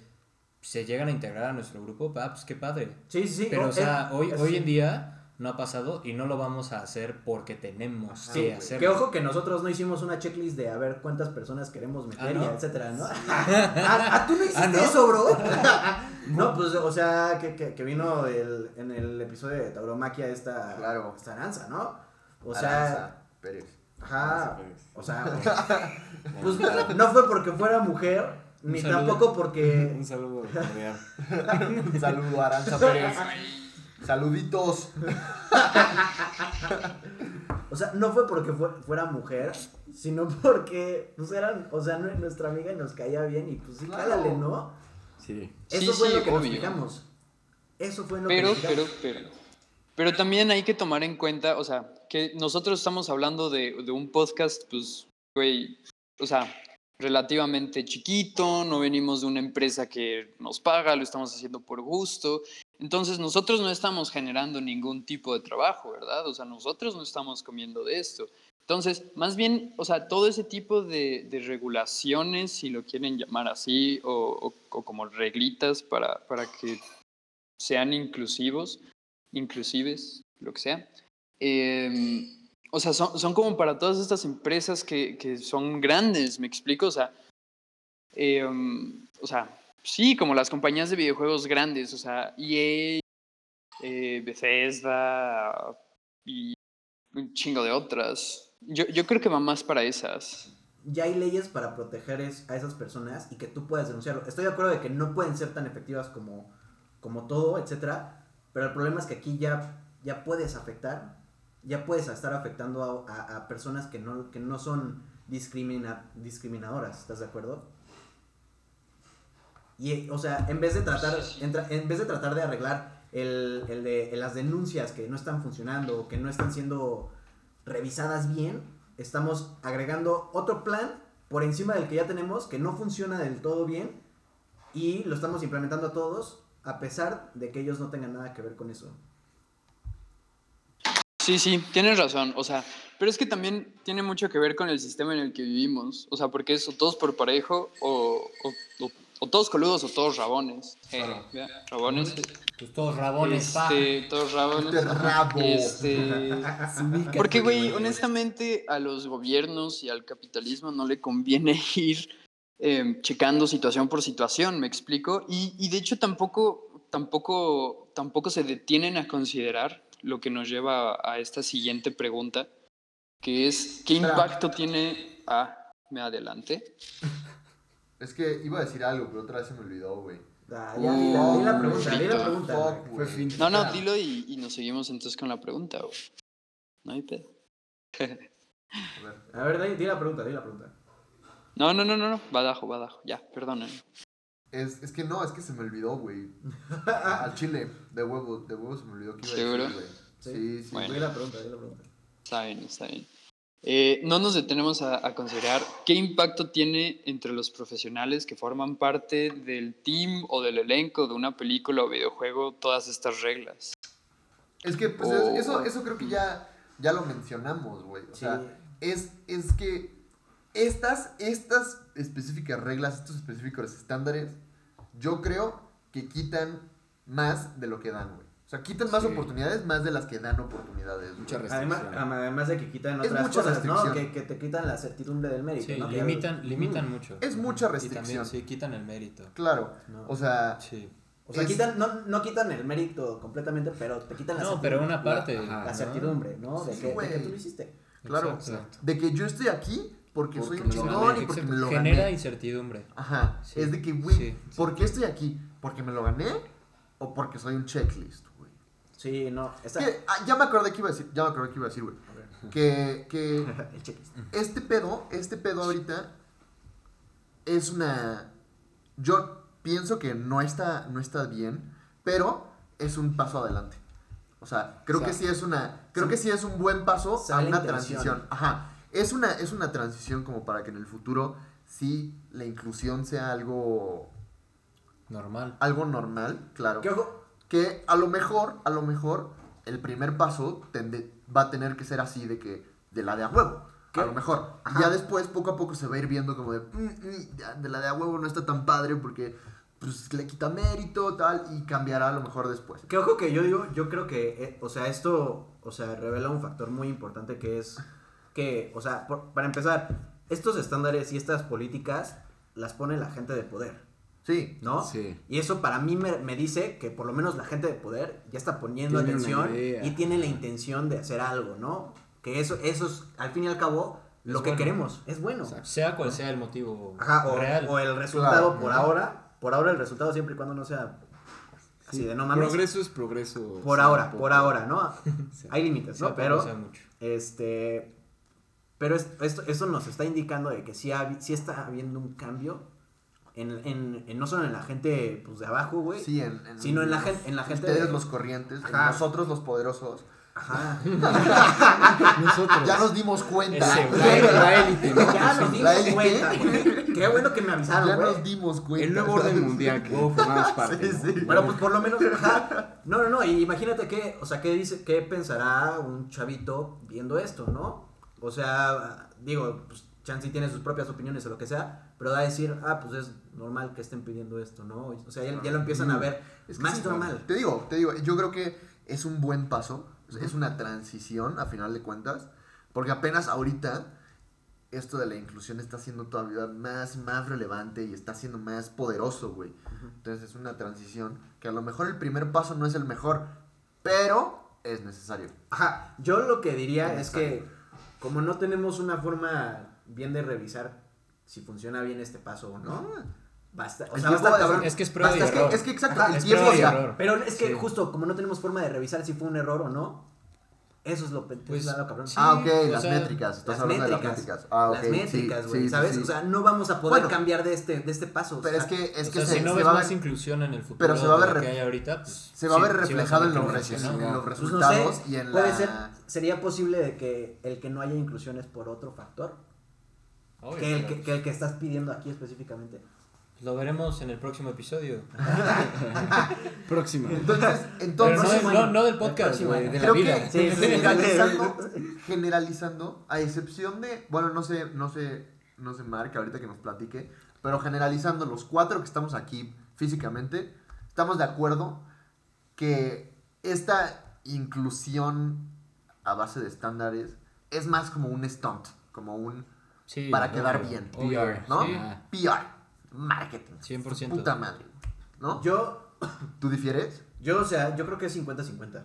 se llegan a integrar a nuestro grupo, ah, pues qué padre. Sí, sí, sí. Pero, o eh, sea, hoy, hoy en día no ha pasado y no lo vamos a hacer porque tenemos Sí, que que hacerlo. ojo que nosotros no hicimos una checklist de a ver cuántas personas queremos meter Ah, ¿no? y etcétera, ¿no? ah, ah, tú no hiciste Ah, ¿no? eso, bro. no, pues, o sea, que, que, que vino el, en el episodio de Tauromaquia esta, Claro. esta Aranza, ¿no? O sea, Aranza Pérez. ajá, Pérez. o sea, pues no fue porque fuera mujer, ni tampoco porque Un saludo cordial. Un saludo, Aranza Pérez. Saluditos. O sea, no fue porque fue- fuera mujer, sino porque, pues eran, o sea, nu- nuestra amiga y nos caía bien y pues sí, Claro. cálale, ¿no? Sí. Eso Sí, fue sí, lo que nos fijamos. Eso fue lo Pero, que nos pero, fijamos. pero, pero también hay que tomar en cuenta, o sea, que nosotros estamos hablando de, de un podcast, pues, güey, o sea, relativamente chiquito, no venimos de una empresa que nos paga, lo estamos haciendo por gusto. Entonces nosotros no estamos generando ningún tipo de trabajo, ¿verdad? O sea, nosotros no estamos comiendo de esto. Entonces, más bien, o sea, todo ese tipo de, regulaciones, si lo quieren llamar así, o, como reglitas para, para que sean inclusivos, inclusives, lo que sea, eh, o sea, son, como para todas estas empresas que, que son grandes, ¿me explico? O sea, eh, o sea, sí, como las compañías de videojuegos grandes, o sea, EA, eh, Bethesda y un chingo de otras. Yo, yo creo que va más para esas. Ya hay leyes para proteger a esas personas y que tú puedas denunciarlo. Estoy de acuerdo de que no pueden ser tan efectivas como, como todo, etcétera, pero el problema es que aquí ya, ya puedes afectar, ya puedes estar afectando a, a- personas que no, que no son discrimina, discriminadoras, ¿estás de acuerdo? Y, o sea, en vez de tratar, entra- en vez de, tratar de arreglar el, el de las denuncias que no están funcionando o que no están siendo revisadas bien, estamos agregando otro plan por encima del que ya tenemos que no funciona del todo bien y lo estamos implementando a todos a pesar de que ellos no tengan nada que ver con eso. Sí, sí, tienes razón. O sea, pero es que también tiene mucho que ver con el sistema en el que vivimos. O sea, porque es o todos por parejo o, o, o- o todos coludos o todos rabones. Eh, rabones. Pues todos rabones, pa. Este, todos rabones. Este rabo. Este, porque, güey, honestamente a los gobiernos y al capitalismo no le conviene ir eh, checando situación por situación, ¿me explico? Y, y de hecho tampoco, tampoco, tampoco se detienen a considerar lo que nos lleva a, a esta siguiente pregunta, que es, ¿qué Espera. impacto tiene... Ah, me adelante. Es que iba a decir algo, pero otra vez se me olvidó, güey. Ah, ya, di la, di la pregunta, di la pregunta. Fuck. Fue fin. No, no, dilo y, y nos seguimos entonces con la pregunta, güey. No hay pedo. A ver. A ver, di, di la pregunta, di la pregunta. No, no, no, no, no, badajo, badajo, ya, perdonen. Es, es que no, es que se me olvidó, güey. Al chile, de huevo, de huevo se me olvidó que iba a ¿Seguro? decir, güey. Sí, sí. Bueno. Di la pregunta, di la pregunta. Está bien, está bien. Eh, no nos detenemos a, a considerar qué impacto tiene entre los profesionales que forman parte del team o del elenco de una película o videojuego todas estas reglas. Es que, pues, eso, eso creo que ya, ya lo mencionamos, güey. O Sí. sea, es, es que estas, estas específicas reglas, estos específicos estándares, yo creo que quitan más de lo que dan, güey. O sea, quitan más Sí. oportunidades más de las que dan oportunidades. Mucha Además, restricción. además de que quitan Es otras mucha cosas, ¿no? restricción. Que, que te quitan la certidumbre del mérito, Sí, ¿no? Que- limitan, limitan mucho. Es mucha Y restricción. también, sí, quitan el mérito. Claro. No. O sea, Sí. O sea, es- quitan, no, no quitan el mérito completamente, pero te quitan la No, certidumbre. pero una parte. Ajá. La ¿no? certidumbre, ¿no? De, Sí, que, de güey. que tú lo hiciste. claro. Exacto. De que yo estoy aquí porque, Porque soy un chingón gané. y porque Exacto. me lo Genera gané. incertidumbre. Ajá. Sí. Es de que, güey. ¿por qué estoy aquí? ¿Porque me lo gané? ¿O porque soy un checklist? Sí, no. Está... Que, ah, ya me acordé que iba a decir, ya me acordé que iba a decir, güey. Que, que este pedo, este pedo ahorita es una... Yo pienso que no está, no está bien, pero es un paso adelante. O sea, creo O sea, que sí es una... Creo sí. que sí es un buen paso a una transición. Ajá. Es una, es una transición como para que en el futuro sí la inclusión sea algo, Normal. algo normal, claro. Que ojo, Que a lo mejor, a lo mejor, el primer paso tende- va a tener que ser así de que, de la de a huevo. ¿Qué? A lo mejor. Ya después, poco a poco, se va a ir viendo como de, "Mm, mm, de la de a huevo no está tan padre porque, pues, le quita mérito, tal, y cambiará a lo mejor después. que ojo que yo digo, yo creo que, eh, o sea, esto, o sea, revela un factor muy importante que es que, o sea, por- para empezar, estos estándares y estas políticas las pone la gente de poder, Sí. ¿no? Sí. Y eso para mí me, me dice que por lo menos la gente de poder ya está poniendo Tiene atención y tiene la intención de hacer algo, ¿no? Que eso, eso es, al fin y al cabo, Es lo que bueno. queremos, es bueno. Exacto. Sea cual sea el motivo Ajá, o, real. o el resultado Claro. por ahora, por ahora el resultado siempre y cuando no sea así Sí, de no mames. Progreso es progreso. Por ahora, por ahora, ¿no? Hay límites, ¿no? Pero, mucho. este, pero es- esto, esto nos está indicando de que sí, ha- sí está habiendo un cambio, en, en- en- no solo en la gente pues, de abajo, güey, Sí, en, en- sino en la, gen- en la gente... Ustedes de- los corrientes, Ajá. nosotros los poderosos. Ajá. Nosotros. Ya nos dimos cuenta. Ese La, la élite, ¿no? Ya nos dimos cuenta, güey. Qué bueno que me avisaron, Ya güey. nos dimos cuenta. El nuevo orden mundial que formamos parte. Sí, ¿no? sí. Bueno, pues por lo menos, ajá. No, no, no, y imagínate qué, o sea, qué dice, qué pensará un chavito viendo esto, ¿no? O sea, digo, pues Chansey tiene sus propias opiniones o lo que sea, pero da a decir, ah, pues es normal que estén pidiendo esto, ¿no? O sea, ya, ya lo empiezan a ver Es que más sí, normal. Te digo, te digo, yo creo que es un buen paso, es una transición a final de cuentas, porque apenas ahorita esto de la inclusión está siendo todavía más, más relevante y está siendo más poderoso, güey. Entonces es una transición que a lo mejor el primer paso no es el mejor, pero es necesario. Ajá, yo lo que diría es que como no tenemos una forma bien de revisar si funciona bien este paso o no, basta, o sea, va a tiempo estar va a cabrón. Es que es prueba y Es que, error. es que exacto, Ajá, el es tiempo ya- error. Pero es que Sí. justo como no tenemos forma de revisar si fue un error o no, eso es lo, eso Pues, es cabrón. sí. Ah, ok, o las sea, métricas. Estás las hablando métricas. de las métricas. Ah, ok. las métricas, sí, güey, sí, sí, ¿sabes? sí. O sea, no vamos a poder Bueno, cambiar de este, de este paso. Pero o es sea, que, es o que sea, se, si no se ves va a más inclusión en el futuro pero se va a ver que hay ahorita, pues, se va a ver reflejado en los, que pues resultados y en puede la... ser, sería posible de que el que no haya inclusión es por otro factor, Obvio, que el que, que el que estás pidiendo aquí específicamente. Lo veremos en el próximo episodio. Próxima. Entonces, entonces no, próximo no, año. no del El podcast, próximo güey, de la creo vida. que Sí, sí. generalizando, generalizando, a excepción de, bueno, no sé, no sé, no sé Mark ahorita que nos platique, pero generalizando los cuatro que estamos aquí físicamente, estamos de acuerdo que esta inclusión a base de estándares es más como un stunt, como un Sí, para quedar bien, PR, ¿no? sí. PR, marketing, 100%. puta madre, ¿no? Yo, ¿Tú difieres? yo, o sea, yo creo que es 50-50.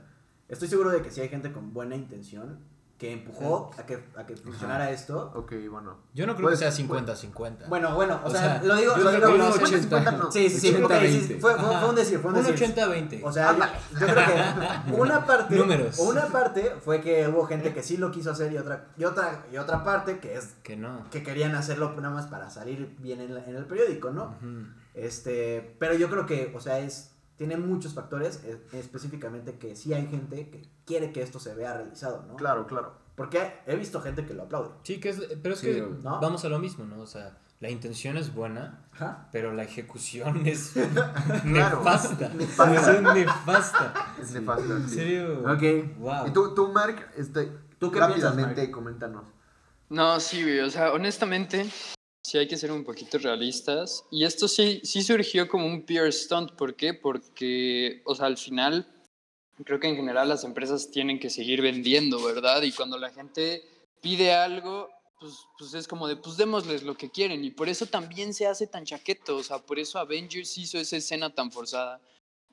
Estoy seguro de que sí hay gente con buena intención que empujó a que, a que funcionara esto. Ok, bueno. Yo no creo Pues, que sea 50-50. Bueno, bueno, o, O sea, sea, lo digo, yo lo digo no, unos 50, 80. no. Sí, sí, sí, ok, 80, sí, 20. fue, fue, fue un decir, fue un un decir. 80-20. O sea, yo, yo creo que una parte, Números. una parte fue que hubo gente que sí lo quiso hacer y otra, y otra, y otra parte que es que no. que querían hacerlo nada más para salir bien en, la- en el periódico, ¿no? Ujú. Este, pero yo creo que, o sea, es tiene muchos factores, eh, específicamente que sí hay gente que quiere que esto se vea realizado, ¿no? Claro, claro. Porque he visto gente que lo aplaude. Sí, que es, pero es Sí, que ¿no? vamos a lo mismo, ¿no? O sea, la intención es buena, Ajá. pero la ejecución es nefasta. Nefasta. Es nefasta. Es nefasto. En sí. serio. Ok. Wow. Y tú, tú Mark, este, ¿Tú qué rápidamente piensas, Mark? coméntanos. No, sí, güey, o sea, honestamente, sí hay que ser un poquito realistas. Y esto sí, sí surgió como un peer stunt. ¿Por qué? Porque, o sea, al final, creo que en general las empresas tienen que seguir vendiendo, ¿verdad? Y cuando la gente pide algo, pues, pues es como de, pues démosles lo que quieren. Y por eso también se hace tan chaqueto. O sea, por eso Avengers hizo esa escena tan forzada.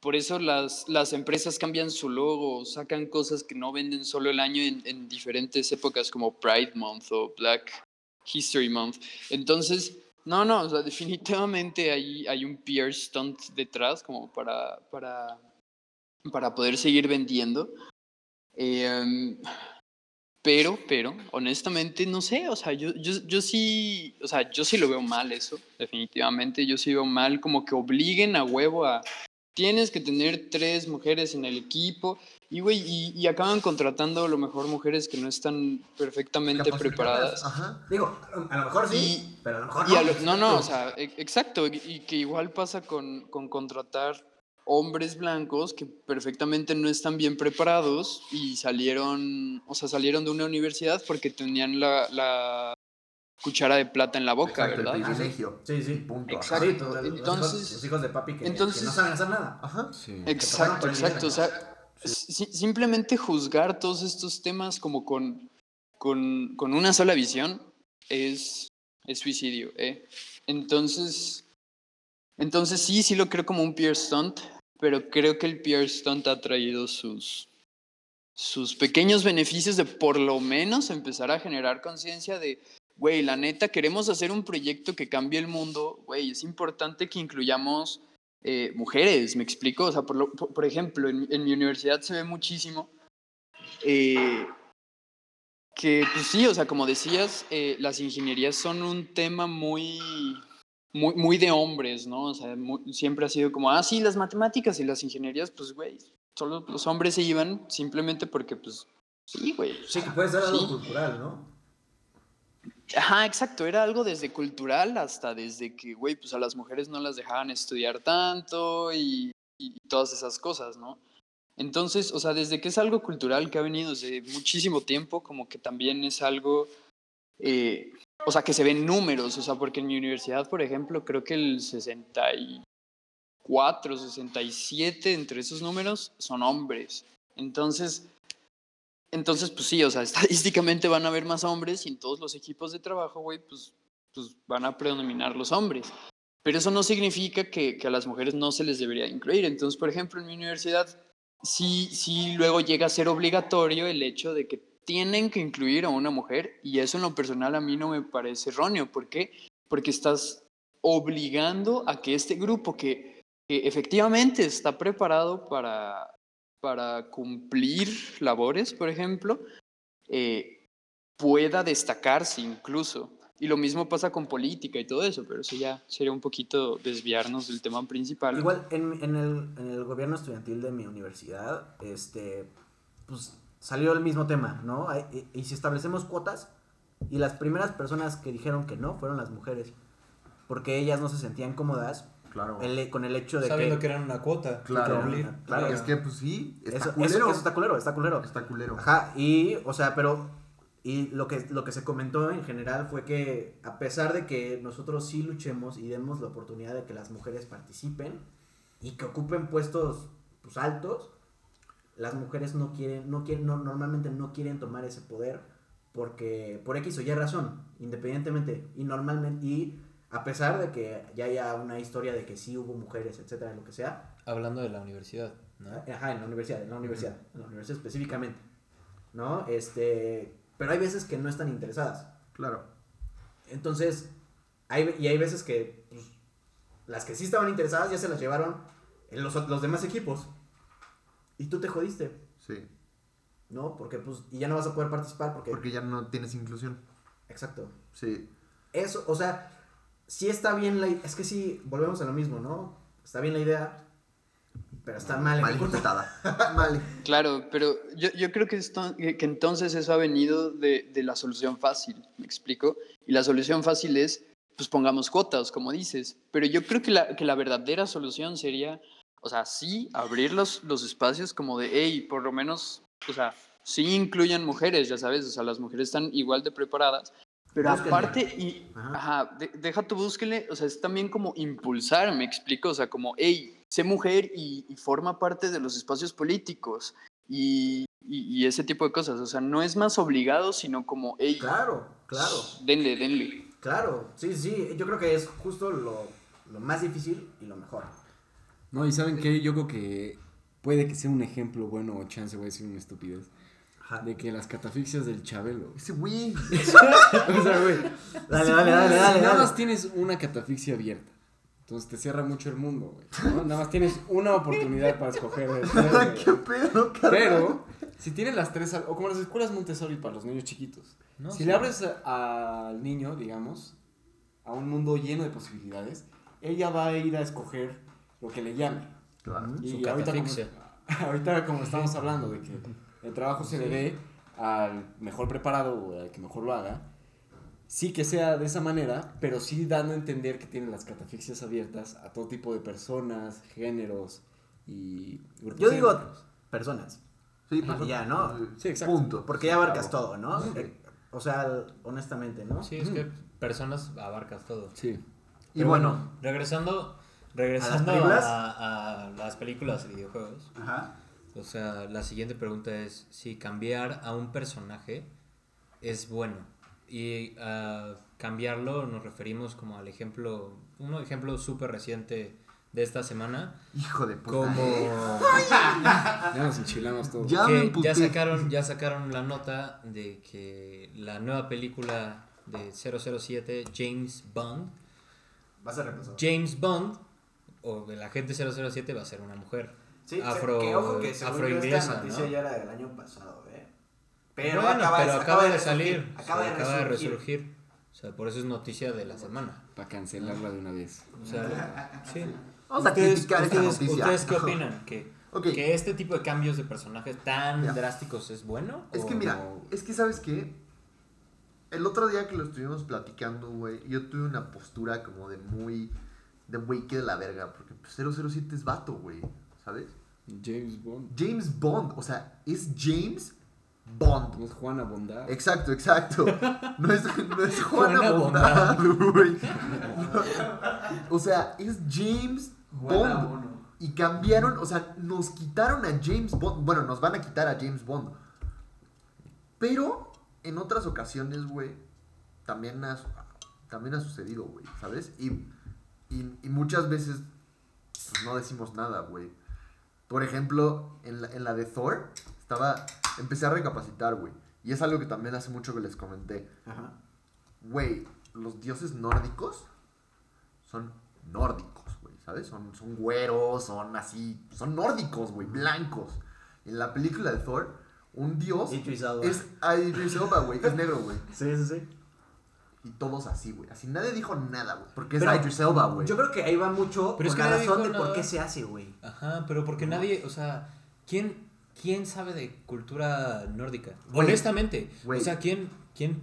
Por eso las, las empresas cambian su logo, sacan cosas que no venden solo el año en, en diferentes épocas como Pride Month o Black History Month. Entonces, no, no, o sea, definitivamente hay, hay un PR stunt detrás como para, para, para poder seguir vendiendo. Eh, pero, pero, honestamente, no sé, o sea, yo, yo, yo sí, o sea, yo sí lo veo mal eso, definitivamente, yo sí veo mal como que obliguen a huevo a, tienes que tener tres mujeres en el equipo, y güey, y, y acaban contratando a lo mejor mujeres que no están perfectamente preparadas. Ajá. Digo, a lo mejor sí, Y- pero a lo mejor Y no. a lo- no, no, o sea, e- exacto, y, y que igual pasa con, con contratar hombres blancos que perfectamente no están bien preparados y salieron, o sea, salieron de una universidad porque tenían la, la cuchara de plata en la boca, Exacto, ¿verdad? El privilegio. Sí, sí. Punto. ajá. Exacto. Sí, los, Entonces- hijos, los hijos de papi que, entonces- que no saben hacer nada. Ajá. Sí. Exacto, exacto. O sea, si- simplemente juzgar todos estos temas como con, con, con una sola visión es, es suicidio. ¿eh? Entonces, entonces sí, sí lo creo como un peer stunt, pero creo que el peer stunt ha traído sus, sus pequeños beneficios de por lo menos empezar a generar conciencia de, güey, la neta, queremos hacer un proyecto que cambie el mundo, güey, es importante que incluyamos eh, mujeres, me explico, o sea, por, lo- por, por ejemplo, en, en mi universidad se ve muchísimo eh, que, pues sí, o sea, como decías, eh, las ingenierías son un tema muy, muy, muy de hombres, ¿no? O sea, siempre ha sido como, ah, sí, las matemáticas y las ingenierías, pues, güey, solo los hombres se iban simplemente porque, pues, sí, güey. Sí, que puede ser algo Sí. cultural, ¿no? Ajá, exacto, era algo desde cultural hasta desde que, güey, pues a las mujeres no las dejaban estudiar tanto y, todas esas cosas, ¿no? Entonces, o sea, desde que es algo cultural que ha venido desde muchísimo tiempo, como que también es algo, eh, o sea, que se ven números, o sea, porque en mi universidad, por ejemplo, creo que el 64, 67, entre esos números, son hombres. Entonces, entonces, pues sí, o sea, estadísticamente van a haber más hombres y en todos los equipos de trabajo, güey, pues, pues van a predominar los hombres. Pero eso no significa que, a las mujeres no se les debería incluir. Entonces, por ejemplo, en mi universidad, sí, sí luego llega a ser obligatorio el hecho de que tienen que incluir a una mujer y eso en lo personal a mí no me parece erróneo. ¿Por qué? Porque estás obligando a que este grupo que, que efectivamente está preparado para, para cumplir labores, por ejemplo, eh, pueda destacarse incluso. Y lo mismo pasa con política y todo eso, pero eso ya sería un poquito desviarnos del tema principal. Igual en, el, en el gobierno estudiantil de mi universidad, este, pues salió el mismo tema, ¿no? Y, y si establecemos cuotas, y las primeras personas que dijeron que no fueron las mujeres, porque ellas no se sentían cómodas Claro. el- con el hecho de Sabiendo que... que eran una cuota. Claro. Claro. Es que, pues sí, está Eso, eso- culero. eso está culero, está culero. Está culero. Ajá, y, o sea, pero, y lo que, lo que se comentó en general fue que a pesar de que nosotros sí luchemos y demos la oportunidad de que las mujeres participen y que ocupen puestos pues, altos, las mujeres no quieren, no quieren, no, normalmente no quieren tomar ese poder porque, por X o Y razón, independientemente, y normalmente, y a pesar de que ya haya una historia de que sí hubo mujeres, etcétera, lo que sea, Hablando de la universidad, ¿no? Ajá, en la universidad, en la universidad, en la universidad específicamente. ¿No? Este, pero hay veces que no están interesadas. Claro. Entonces, hay, y hay veces que pues, las que sí estaban interesadas ya se las llevaron en los, los demás equipos. Y tú te jodiste, Sí. ¿no? Porque pues, y ya no vas a poder participar porque... Porque ya no tienes inclusión. Exacto. Sí. Eso, o sea, sí está bien la... Es que sí, volvemos a lo mismo, ¿no? Está bien la idea, pero está mal Mal ejecutada. Mal. Claro, pero yo, yo creo que, esto, que que entonces eso ha venido de, de la solución fácil, ¿me explico? Y la solución fácil es, pues pongamos cuotas, como dices, pero yo creo que la, que la verdadera solución sería, o sea, sí, abrir los, los espacios como de, hey, por lo menos, o sea, sí incluyan mujeres, ya sabes, o sea, las mujeres están igual de preparadas, pero Búsquenle. aparte, y, Ajá. ajá, de- deja tu búsquenle, o sea, es también como impulsar, me explico, o sea, como, hey, sé mujer y, y forma parte de los espacios políticos y, y- y ese tipo de cosas, o sea, no es más obligado, sino como, hey, Claro, claro. denle, denle. Claro, sí, sí, yo creo que es justo lo, lo más difícil y lo mejor. No, y ¿saben qué? Yo creo que puede que sea un ejemplo bueno o chance, voy a decir una estupidez, Ajá. de que las catafixias del Chabelo. Ese güey. o sea, güey. Dale, si- dale, dale, si dale, Nada dale. más tienes una catafixia abierta. Entonces te cierra mucho el mundo, güey. ¿no? Nada más tienes una oportunidad para escoger. güey. ¿Qué pedo, carnal? Pero, si tienes las tres, o como las escuelas Montessori para los niños chiquitos, No, si sí. le abres a- al niño, digamos, a un mundo lleno de posibilidades, ella va a ir a escoger lo que le llame. Claro. Y Su ahorita como, catafixia. ahorita como estamos hablando de que el trabajo se le dé al mejor preparado o al que mejor lo haga, sí que sea de esa manera, pero sí dando a entender que tienen las catafixias abiertas a todo tipo de personas, géneros y grupos Yo digo étnicos. personas, Sí, Y ya, ¿no? Sí, exacto. Punto. porque ya abarcas Claro. todo, ¿no? Eh, O sea, honestamente, ¿no? Sí, es que personas abarcas todo. Sí. Y Pero bueno, regresando, regresando películas? a, a las películas y videojuegos. Ajá. O sea, la siguiente pregunta es si cambiar a un personaje es bueno. Y a cambiarlo nos referimos como al ejemplo, un ejemplo súper reciente de esta semana, hijo de puta. como Ya nos enchilamos todos. Ya que ya sacaron, ya sacaron la nota de que la nueva película de 007, James Bond, Va a ser reemplazado. James Bond, o el agente 007 va a ser una mujer. Sí, afro, que ojo que según yo afroinglesa, esta noticia ¿no? ya era del año pasado, ¿eh? Pero Bueno, acaba, pero de, acaba, de salir, Acaba, de, acaba de resurgir. resurgir. O sea, por eso es noticia de la semana. Para cancelarla de una vez. O sea, sí. Vamos a ¿Ustedes, criticar esta ustedes- noticia. ¿Ustedes qué opinan? ¿Que ¿Que este tipo de cambios de personajes tan drásticos es bueno? es o que mira, no? es que sabes qué, el otro día que lo estuvimos platicando, güey, yo tuve una postura como de muy, de güey que de la verga, porque pues, 007 es vato, güey, ¿sabes? James Bond. James Bond, o sea, es James Bond. No es Juana Bondad. Exacto, exacto. No es, no es Juana Juana Bondad, güey. O sea, es James Juana Bond. Bono. Y cambiaron, o sea, nos quitaron a James Bond. Bueno, nos van a quitar a James Bond. Pero en otras ocasiones, güey, también ha, también ha sucedido, güey, ¿sabes? Y, y, y muchas veces pues, no decimos nada, güey. Por ejemplo, en la, en la de Thor, estaba, empecé a recapacitar, güey. Y es algo que también hace mucho que les comenté. Ajá. Güey, los dioses nórdicos son nórdicos, güey, ¿sabes? Son, son güeros, son así, son nórdicos, güey, blancos. En la película de Thor, un dios Idris Elba. es ah, Idris Elba, güey, es negro, güey. Sí, sí, sí. Y todos así, güey. Así nadie dijo nada, güey, porque Pero es Idris Elba, güey. Yo creo que ahí va mucho Pero es con que la nadie razón dijo de por nada. qué se hace, güey. Ajá, pero porque nadie, o sea, ¿quién, quién sabe de cultura nórdica? Güey. Honestamente, Güey. o sea, ¿quién, quién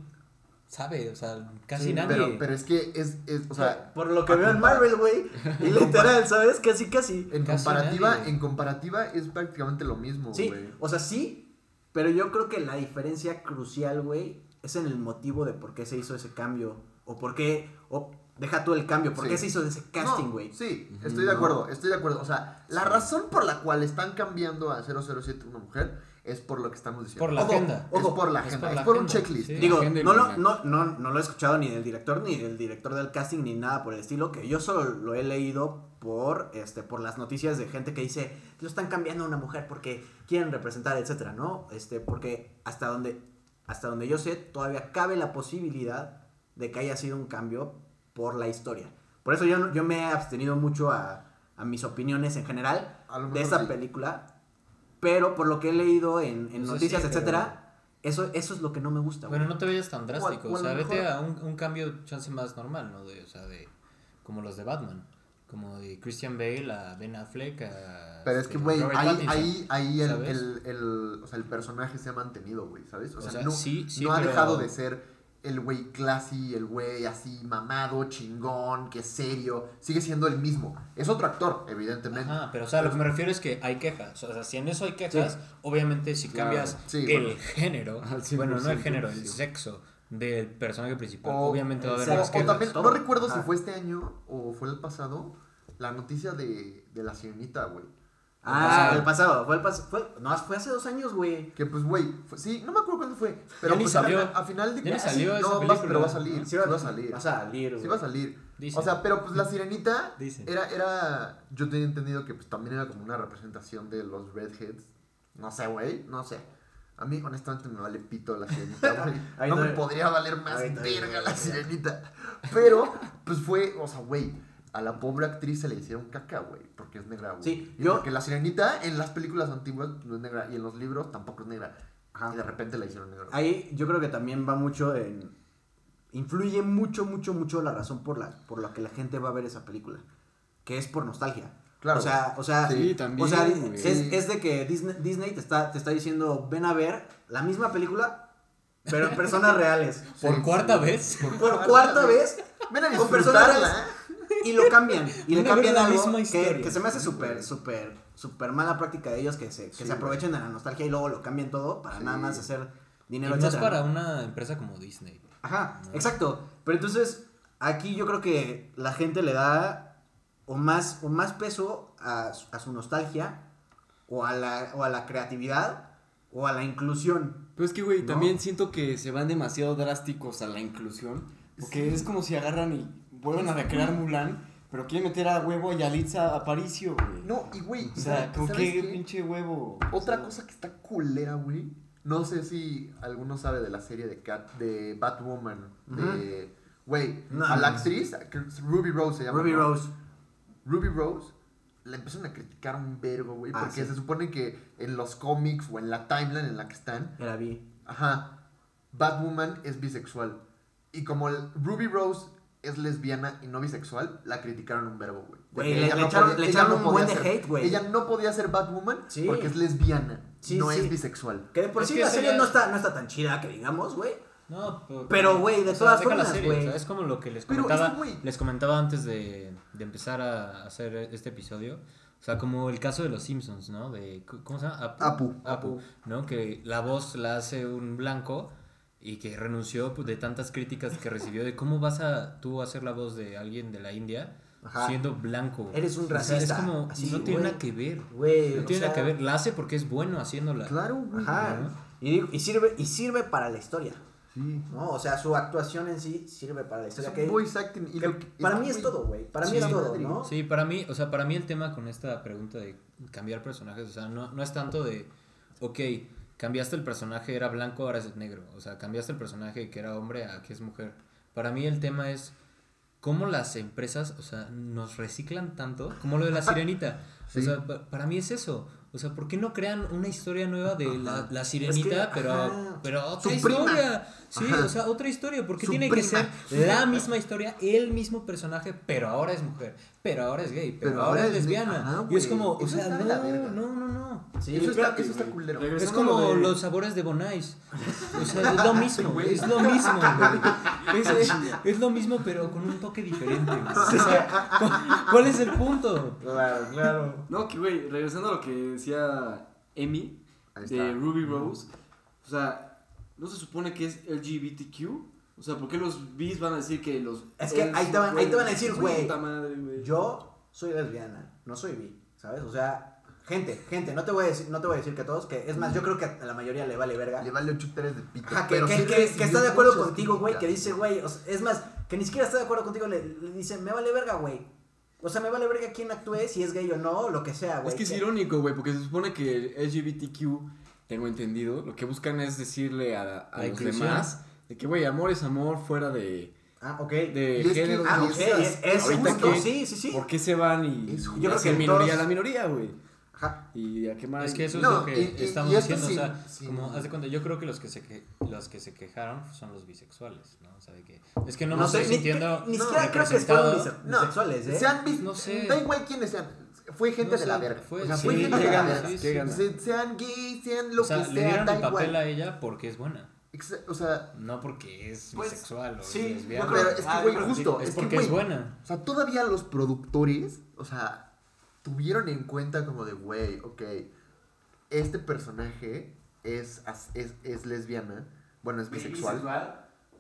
sabe? O sea, casi Sí, nadie. Pero, pero es que es, es o sea, por lo que veo en Marvel, güey. Y literal, ¿sabes? Casi, casi. en Casi comparativa, nadie. en comparativa es prácticamente lo mismo, Sí, güey. o sea, sí, pero yo creo que la diferencia crucial, güey, es en el motivo de por qué se hizo ese cambio. O por qué, o deja tú el cambio, por Sí. qué se hizo ese casting, No, güey. sí, estoy de acuerdo, estoy de acuerdo. O sea, la Sí. razón por la cual están cambiando a 007 una mujer es por lo que estamos diciendo. Por la Ojo, agenda. Es Ojo, por la es agenda, por es por un checklist. sí. Digo, no lo, no, no, no lo he escuchado ni del director, ni del director del casting, ni nada por el estilo, que yo solo lo he leído por, este, por las noticias de gente que dice, lo están cambiando a una mujer porque quieren representar, etcétera, ¿no? Este, porque hasta donde, hasta donde yo sé, todavía cabe la posibilidad de que haya sido un cambio por la historia. Por eso yo, no- yo me he abstenido mucho a, a mis opiniones en general de sí. película, pero por lo que he leído en, en sí, noticias, pero- etcétera, eso, eso es lo que no me gusta, güey. Bueno, no te vayas tan drástico. o sea, vete a un, un cambio chance más normal, ¿no? De, o sea, de como los de Batman. Como de Christian Bale a Ben Affleck a... Pero es este, que, güey, Robert ahí, ahí, ahí el, el, el, o sea, el personaje se ha mantenido, güey, ¿sabes? O, O sea, sea, no, sí, sí, no ha pero- dejado de ser el güey classy, el güey así mamado, chingón, que es serio. Sigue siendo el mismo. Es otro actor, evidentemente. Ajá, pero o sea, lo que me refiero es que hay quejas. O sea, si en eso hay quejas, obviamente si Claro. cambias Sí, el bueno. género, Al 100%, bueno, no el género, el sexo del personaje principal, O- obviamente va a haber O, más o quejas. también, no recuerdo si fue este año o fue el pasado, la noticia de, de la sirenita, güey. Ah, El el pasado, fue el pasado, fue, no, fue hace dos años, güey. Que pues, güey, fue- sí, no me acuerdo cuándo fue. Pero ni pues a- salió. A, final de Ya ni Ah, salió sí, no, va- película. pero va a salir. Sí Sí, va- va a salir. Va a salir, güey. Sí va a salir. Dicen. O sea, pero pues la sirenita Dicen. era, era, yo tenía entendido que pues también era como una representación de los redheads. No sé, güey, no sé. A mí honestamente me vale pito la sirenita, güey. No me podría valer más verga la sirenita. Pero, pues fue, o sea, güey, a la pobre actriz se le hicieron caca, güey, porque es negra, güey. Sí, Y yo- Porque la sirenita en las películas antiguas no es negra y en los libros tampoco es negra. Ajá. Y de repente la hicieron negra. Ahí yo creo que también va mucho en... Influye mucho, mucho, mucho la razón por la, por la que la gente va a ver esa película. Que es por nostalgia. Claro. O sea, o sea, Sí, también, o sea, es, es de que Disney, Disney te, está, te está diciendo, ven a ver la misma película, pero en personas reales. ¿Por Sí, cuarta sí. vez? Por cuarta vez, Ven a con personas reales. y lo cambian. Y le a ver cambian la algo misma que, historia. que se me hace súper, súper, súper mala práctica de ellos que se, que Sí, se aprovechen de la nostalgia y luego lo cambian todo para Sí. nada más hacer Y dinero, más etcétera, para una empresa como Disney. Ajá, ¿no? exacto. Pero entonces, aquí yo creo que la gente le da o más, o más peso a, su- a su nostalgia, o a, la, o a la creatividad, o a la inclusión. Pero es que, güey, ¿No? también siento que se van demasiado drásticos a la inclusión. Porque es como si agarran y vuelven a recrear Mulan, pero quieren meter a huevo a Yalitza Aparicio, güey. No, y güey, O sea, ¿con ¿sabes qué qué? pinche huevo? Otra cosa que está culera, güey. No sé si alguno sabe de la serie de Cat, de Batwoman. De. Güey, No, a la actriz, Ruby Rose se llama. Ruby. Rose. Ruby Rose la empezaron a criticar un vergo, güey. Ah, porque sí. se supone que en los cómics o en la timeline en la que están, Ya la vi. ajá, Batwoman es bisexual. Y como el- Ruby Rose es lesbiana y no bisexual, la criticaron un verbo, güey. Güey, le- no echaron- podía- le ella echaron no un buen de ser- hate, güey. Ella no podía ser Batwoman Sí. porque es lesbiana, Sí, no sí. es bisexual. Que de por Es sí que la serie no está, no está tan chida que digamos, güey. No, pero, Pero, güey, de o sea, todas formas, serie, güey. o sea, es como lo que les Pero comentaba, es les comentaba antes de, de empezar a hacer este episodio. O sea, como el caso de los Simpsons, ¿no? De, ¿Cómo se llama? Apu. Apu. Apu, ¿no? Que la voz la hace un blanco y que renunció pues, de tantas críticas que recibió de cómo vas a tú hacer la voz de alguien de la India Ajá. siendo blanco. Eres un O sea, racista, es como, así, no tiene nada que ver. Güey, No tiene nada sea, que ver. La hace porque es bueno haciéndola. Claro, güey. Ajá. ¿no? Y, digo- y sirve, y sirve para la historia, Sí. ¿no? O sea, su actuación en sí sirve para la Es historia. un Que, voice acting. y que lo que- para es mí es todo, güey. Para mí Sí. es todo. ¿no? Sí, para mí, o sea, para mí el tema con esta pregunta de cambiar personajes, o sea, no, no es tanto de, ok, cambiaste el personaje, era blanco, ahora es negro, o sea, cambiaste el personaje que era hombre a que es mujer. Para mí el tema es cómo las empresas, o sea, nos reciclan tanto, como lo de la sirenita. Sí. O sea, pa- para mí es eso. O sea, ¿por qué no crean una historia nueva de la, la sirenita, Es que, pero, ajá. pero otra Su prima. Sí, Ajá. o sea, otra historia. ¿Por qué Su tiene que prima. ser la misma historia, el mismo personaje, pero ahora es mujer, pero ahora es gay, pero, Pero ahora, ahora es lesbiana? Ajá, y es como, o sea, no, no, no, no. Sí, Eso está, eso está culero. Es como de- los sabores de Bonais. O sea, es lo mismo, es lo mismo, güey. Es, es- es lo mismo, pero con un toque diferente. O sea, ¿cu- ¿cuál es el punto? Claro, claro. No, que güey, regresando a lo que decía Emi Ahí de. Ruby Rose, o sea, ¿no se supone que es LGBTQ? O sea, ¿por qué los bis van a decir que los... Es que ahí te van- ahí te van a decir, güey. Yo soy lesbiana, no soy bi, ¿sabes? O sea, gente, gente, no te voy a decir, no te voy a decir que a todos, que es más, yo creo que a la mayoría le vale verga. Le vale 8 tres de pito. Ajá, que, pero que- sí que- recibió que está de acuerdo contigo, güey, que dice, güey, o sea, es más, que ni siquiera está de acuerdo contigo, le, le dice, me vale verga, güey. O sea, me vale verga quién actúe, si es gay o no, lo que sea, güey. Es que es irónico, güey, porque se supone que el LGBTQ, tengo entendido, lo que buscan es decirle a, a los inclusión. demás de que, güey, amor es amor fuera de, Ah, ok. de es que- género. ah, ok, es, es justo, que- sí, sí, sí. ¿Por qué se van y, Es. Yo creo hacen que minoría todos- la minoría, güey? Ajá. Y a qué más. Es que eso es No, lo que y- estamos y diciendo, o sea, como, haz de cuenta, yo creo que los que se, que, los que se quejaron son los bisexuales, ¿no? O sea, de que, es que no, me estoy ni, sintiendo ni no, siquiera creo que fueron bise- No, bisexuales, ¿eh? Sean bis- No sé. Da igual quiénes sean. Fue gente No de la verga. fue- o sea, sí, fue gente de la verga. sí, sí. Sean gays, sean lo o sea, que le sea, dieron da el papel igual. a ella porque es buena, O sea, no porque es Pues, bisexual o sí, es lesbiana. creo- pero es que, Ah, güey, justo. es Es que, porque es güey, buena. O sea, todavía los productores, o sea, tuvieron en cuenta como de, güey, ok, este personaje es, es, es lesbiana, bueno, es bisexual.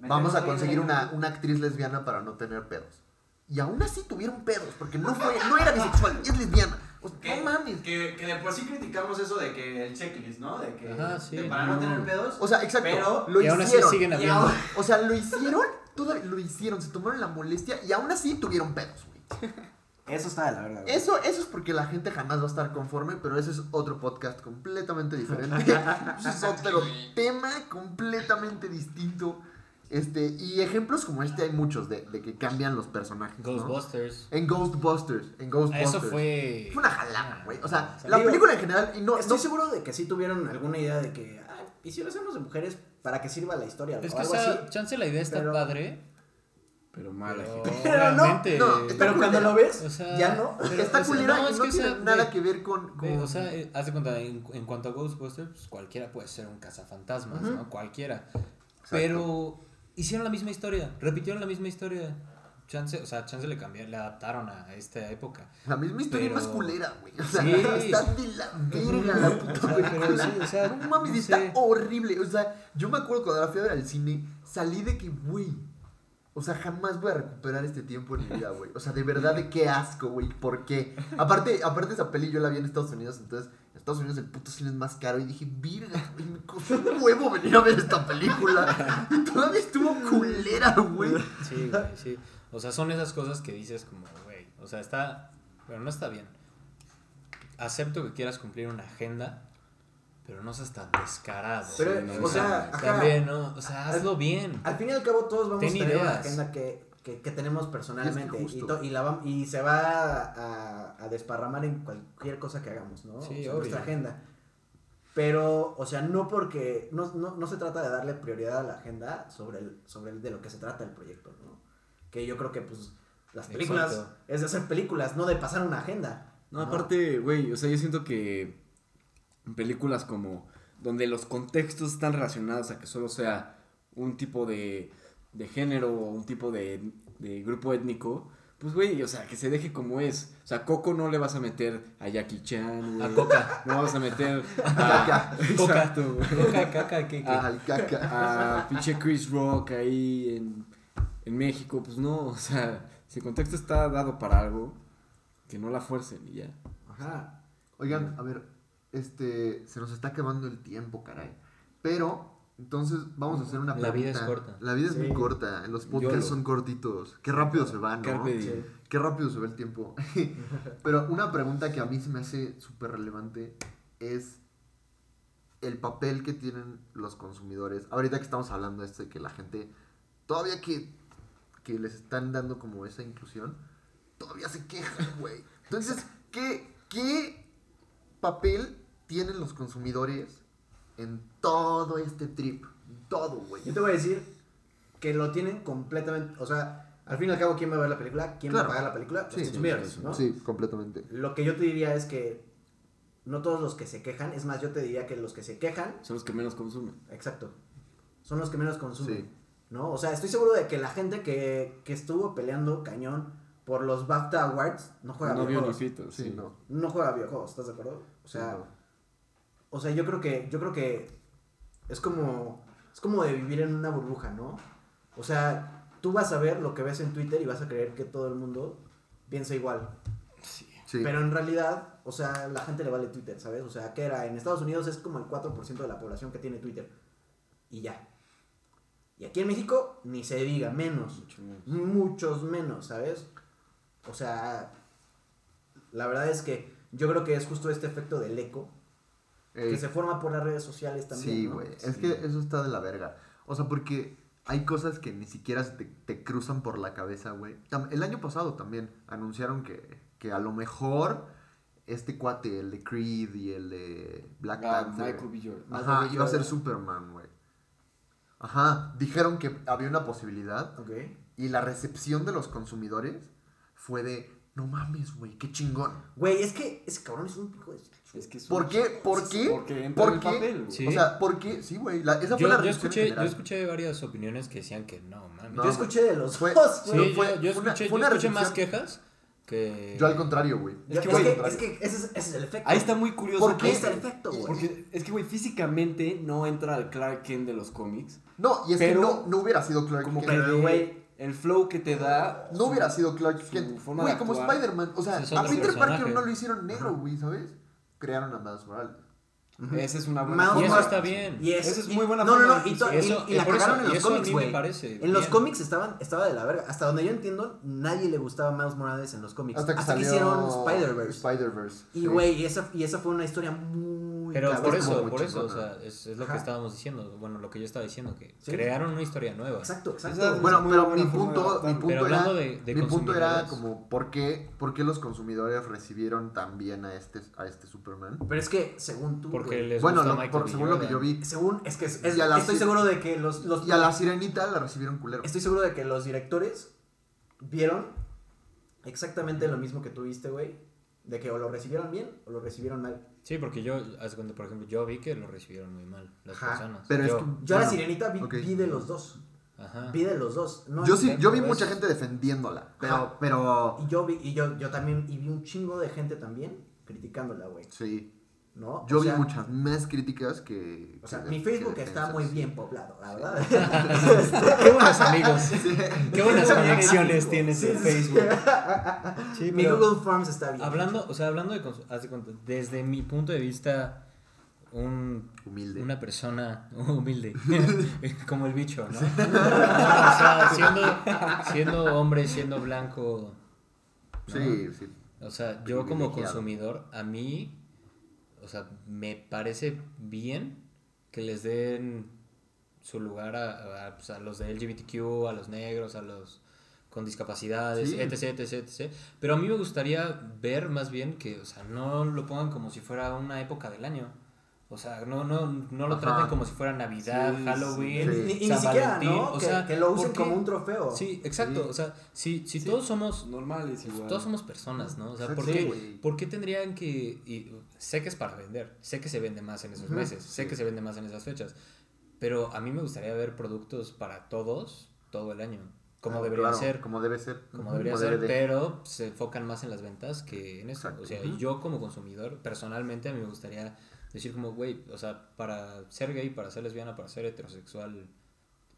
Vamos a conseguir una, una actriz lesbiana para no tener pedos. Y aún así tuvieron pedos, porque no fue, no era bisexual, es lesbiana. O sea, Que, no mames. que, que de por sí criticamos eso de que el checklist, ¿no? De que Ajá, sí. de para no No. tener pedos. O sea, exacto. Pero- lo y aún así siguen Y habiendo. O sea, lo hicieron, todavía lo hicieron, se tomaron la molestia y aún así tuvieron pedos, güey. Eso está de la güey. Eso, eso es porque la gente jamás va a estar conforme, pero ese es otro podcast completamente diferente. Es otro tema completamente distinto. Este, y ejemplos como este hay muchos de, de que cambian los personajes. ¿no? Ghostbusters. En Ghostbusters. En Ghostbusters. Eso fue. Fue una jalada, güey. O sea, O sea, la digo, película en general. Y no, Estoy no- seguro de que sí tuvieron alguna idea de que, ah, ¿y si lo hacemos de mujeres para que sirva la historia? Es o que, o algo sea, así. chance la idea está pero- padre. Pero mala, Pero, no, realmente. no, está Pero cuando lo ves, O sea, ya no. pero, está o sea, culera no, y es no que, tiene sea, nada que ver con. O sea, eh, haz de cuenta, en, en cuanto a Ghostbusters, pues cualquiera puede ser un cazafantasmas. ¿no? Cualquiera. Pero hicieron la misma historia, repitieron la misma historia. Chance, o sea, chance le cambiaron, le adaptaron a esta época. la misma historia pero- más culera, güey. O sea, Sí. está de la verga la puta película. sí, o sea, no mames, no está sé. horrible. O sea, yo me acuerdo cuando la fui a ver al cine, salí de que, güey. O sea, jamás voy a recuperar este tiempo en mi vida, güey. O sea, de verdad, de qué asco, güey. ¿Por qué? Aparte, aparte esa peli yo la vi en Estados Unidos, entonces en Estados Unidos el puto cine es más caro. Y dije, virga, güey, me costó un huevo venir a ver esta película. Y todavía estuvo culera, güey. Sí, güey, sí. O sea, son esas cosas que dices como, güey, o sea, está, pero no está bien. Acepto que quieras cumplir una agenda, pero no seas tan descarado. Pero, Sí, no, o sea, ajá, También, ¿no? O sea, hazlo bien. al fin y al cabo todos vamos Ten a tener una ideas. agenda que, que, que tenemos personalmente Y to- la se va a, a desparramar en cualquier cosa que hagamos, ¿no? Sí, O sea, nuestra agenda. Pero, o sea, no porque, no, no, no se trata de darle prioridad a la agenda sobre, el, sobre el de lo que se trata el proyecto, ¿no? Que yo creo que, pues, Las películas Exacto. es de hacer películas, no de pasar una agenda. No, aparte, güey, o sea, yo siento que películas como donde los contextos están relacionados a que solo sea un tipo de, de género o un tipo de, de grupo étnico, pues, güey, o sea, que se deje como es. O sea, Coco no le vas a meter a Jackie Chan, güey. A Coca. No vas a meter a... Coca. Exacto, güey. Coca, caca, que, que. Al caca. A pinche Chris Rock ahí en, en México, pues no, o sea, si el contexto está dado para algo, que no la fuercen y ya. Ajá. Oigan, a ver, este, se nos está acabando el tiempo, caray. Pero, entonces, vamos a hacer una La vida pregunta. es corta. La vida es Sí. muy corta. Los podcasts YOLO. son cortitos. Qué rápido se van, ¿no? Sí. Qué rápido se va el tiempo. Pero una pregunta que a mí se me hace súper relevante es el papel que tienen los consumidores. Ahorita que estamos hablando de esto de que la gente, todavía que, que les están dando como esa inclusión, todavía se quejan, güey. Entonces, ¿qué, ¿qué papel tienen los consumidores en todo este trip? Todo, güey. Yo te voy a decir que lo tienen completamente, o sea, al fin y al cabo, ¿quién va a ver la película? ¿Quién Claro. va a pagar la película? Los Sí, consumidores, ¿no? Sí, completamente. Lo que yo te diría es que no todos los que se quejan, es más, yo te diría que los que se quejan, Son los que menos consumen. exacto, son los que menos consumen, Sí. ¿no? O sea, estoy seguro de que la gente que, que estuvo peleando cañón por los BAFTA Awards no juega no vio ni videojuegos. pito, Sí, sí. no. No juega videojuegos, ¿estás de acuerdo? O sea, Sí, no. O sea, yo creo que, yo creo que es como, es como de vivir en una burbuja, ¿no? O sea, tú vas a ver lo que ves en Twitter y vas a creer que todo el mundo piensa igual. Sí. Pero en realidad, o sea, la gente le vale Twitter, ¿sabes? O sea, que era, en Estados Unidos es como el 4% de la población que tiene Twitter. Y ya. Y aquí en México, ni se diga, menos. Mucho menos. Muchos menos, ¿sabes? O sea, la verdad es que yo creo que es justo este efecto del eco Ey. que se forma por las redes sociales también. Sí, ¿no? güey. Es que eso está de la verga. O sea, porque hay cosas que ni siquiera se te, te cruzan por la cabeza, güey. El año pasado también anunciaron que, que a lo mejor este cuate, el de Creed y el de Black Ah, Panther. Michael B. Jordan. Ajá, Michael iba a ser. Superman, güey. Ajá, dijeron que había una posibilidad Ok. y la recepción de los consumidores fue de, no mames, güey, qué chingón. Güey, es que ese cabrón es un hijo de... Es que ¿Por qué? ¿Por qué? Porque entra ¿Por en el qué? papel, güey. Sí. O sea, ¿por qué? Sí, güey, la- esa fue Yo, la yo reacción escuché, yo general. escuché varias opiniones que decían que no, mames. No, yo escuché de los fue- dos, Sí, güey. yo- fue- yo, fue una- escuché, fue yo una escuché más quejas que... Yo al contrario, güey. Yo- Es que, güey, es que ese es, ese es el efecto. Ahí está muy curioso. ¿Por Ahí qué? está el efecto, güey. Porque es que, güey, físicamente no entra al Clark Kent de los cómics. No, y es Pero- que no, no hubiera sido Clark Como Kent. que Pero, de- güey, el flow que te da. No hubiera sido Clark Kent. forma Güey, como actuar. Spider-Man. O sea, Sí, son a Peter Parker personajes. no lo hicieron negro, güey, ¿sabes? Crearon a Miles Morales. Esa es una buena Miles Y eso Morales- está bien. Y es, Esa es y- muy buena No, no, no. Y, Eso- y la cagaron en los a cómics, güey. parece En los cómics estaban, estaba de la verga. Hasta donde yo entiendo, nadie le gustaba Miles Morales en los cómics. Hasta que salió hicieron Spider-Verse. Spider-Verse. y sí. güey, y esa, y esa fue una historia muy. Pero por eso, muy por eso, o sea, es, es lo Ajá. que estábamos diciendo, bueno, lo que yo estaba diciendo, que Sí. crearon una historia nueva. Exacto, exacto. Esa-. Bueno, pero mi punto, mi punto Pero era, de- de mi punto era como ¿por qué, por qué los consumidores recibieron tan bien a este, a este Superman. Pero es que, según tú. Porque güey, les Bueno, gusta lo- por- según lo que yo vi. Según, es que es- es- Y a la estoy si- seguro de que los, los Y a la sirenita la recibieron culero. Estoy seguro de que los directores vieron exactamente lo mismo que tú viste, güey. De que o lo recibieron bien o lo recibieron mal. Sí, porque yo, cuenta, por ejemplo, yo vi que lo recibieron muy mal las Ajá. personas. Pero es yo, que- Yo la sirenita vi, ok. vi de los dos. Ajá. Vi de los dos. No, Yo sí, yo vi mucha es- gente defendiéndola, pero, Ajá. pero, Y yo vi, y yo, yo también, y vi un chingo de gente también criticándola, güey. sí, ¿No? yo O vi sea, muchas más críticas que... O sea, que mi Facebook está defensas. muy bien poblado, la verdad. Qué buenos amigos. Qué buenas conexiones tienes Sí, en sí. Facebook. Sí, mi pero Google Forms está bien. hablando, o sea, hablando de, desde mi punto de vista, un Humilde. una persona humilde, como el bicho, ¿no? o sea, siendo, siendo hombre, siendo blanco, ¿no? Sí, sí. O sea, yo como consumidor, a mí, o sea, me parece bien que les den su lugar a, a, pues, a los de LGBTQ, a los negros, a los con discapacidades, Sí. etc, etc, etc. Pero a mí me gustaría ver más bien que, o sea, no lo pongan como si fuera una época del año. O sea, no, no, no lo Ajá. traten como si fuera Navidad, Sí, Halloween, sí. Ni, ni- siquiera, Valentín, ¿no? O que, sea, que lo usen como un trofeo. Sí, exacto. Sí. O sea, si, si Sí. todos somos Normales igual. todos somos personas, ¿no? O sea, ¿por qué, güey. por qué tendrían que.? Y sé que es para vender, sé que se vende más en esos Ujú, meses, sé que se vende más en esas fechas, pero a mí me gustaría ver productos para todos todo el año, como Ah, debería claro, ser, Como debe ser. como debería como ser, de. pero se enfocan más en las ventas que en eso. Exacto. O sea, Ujú. yo como consumidor, personalmente, a mí me gustaría decir como, güey, o sea, para ser gay, para ser lesbiana, para ser heterosexual,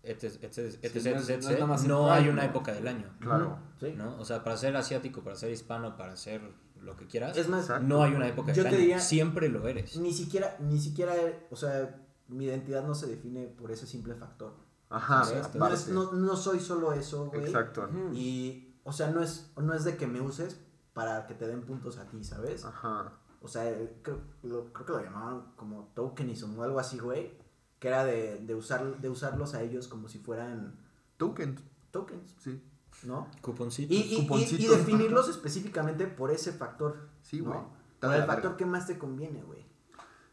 etc, etc, etc, no hay una época del año. Claro. Sí. ¿no? O sea, para ser asiático, para ser hispano, para ser lo que quieras, Es más, Exacto. no hay una época Yo te diría- Siempre lo eres. ni siquiera, ni siquiera, o sea, mi identidad no se define por ese simple factor. Ajá, ¿sabes? aparte. No, es- no- no soy solo eso, güey. Exacto. Y, o sea, no es, no es de que me uses para que te den puntos a ti, ¿sabes? Ajá. O sea, eh, creo, lo, creo que lo llamaban como tokenism o algo así, güey. Que era de, de, usar, de usarlos a ellos como si fueran Token. tokens, Sí. ¿No? Cuponcitos. Y, y- y- definirlos específicamente por ese factor. Sí, ¿no? güey. Está Por el factor verga. que más te conviene, güey.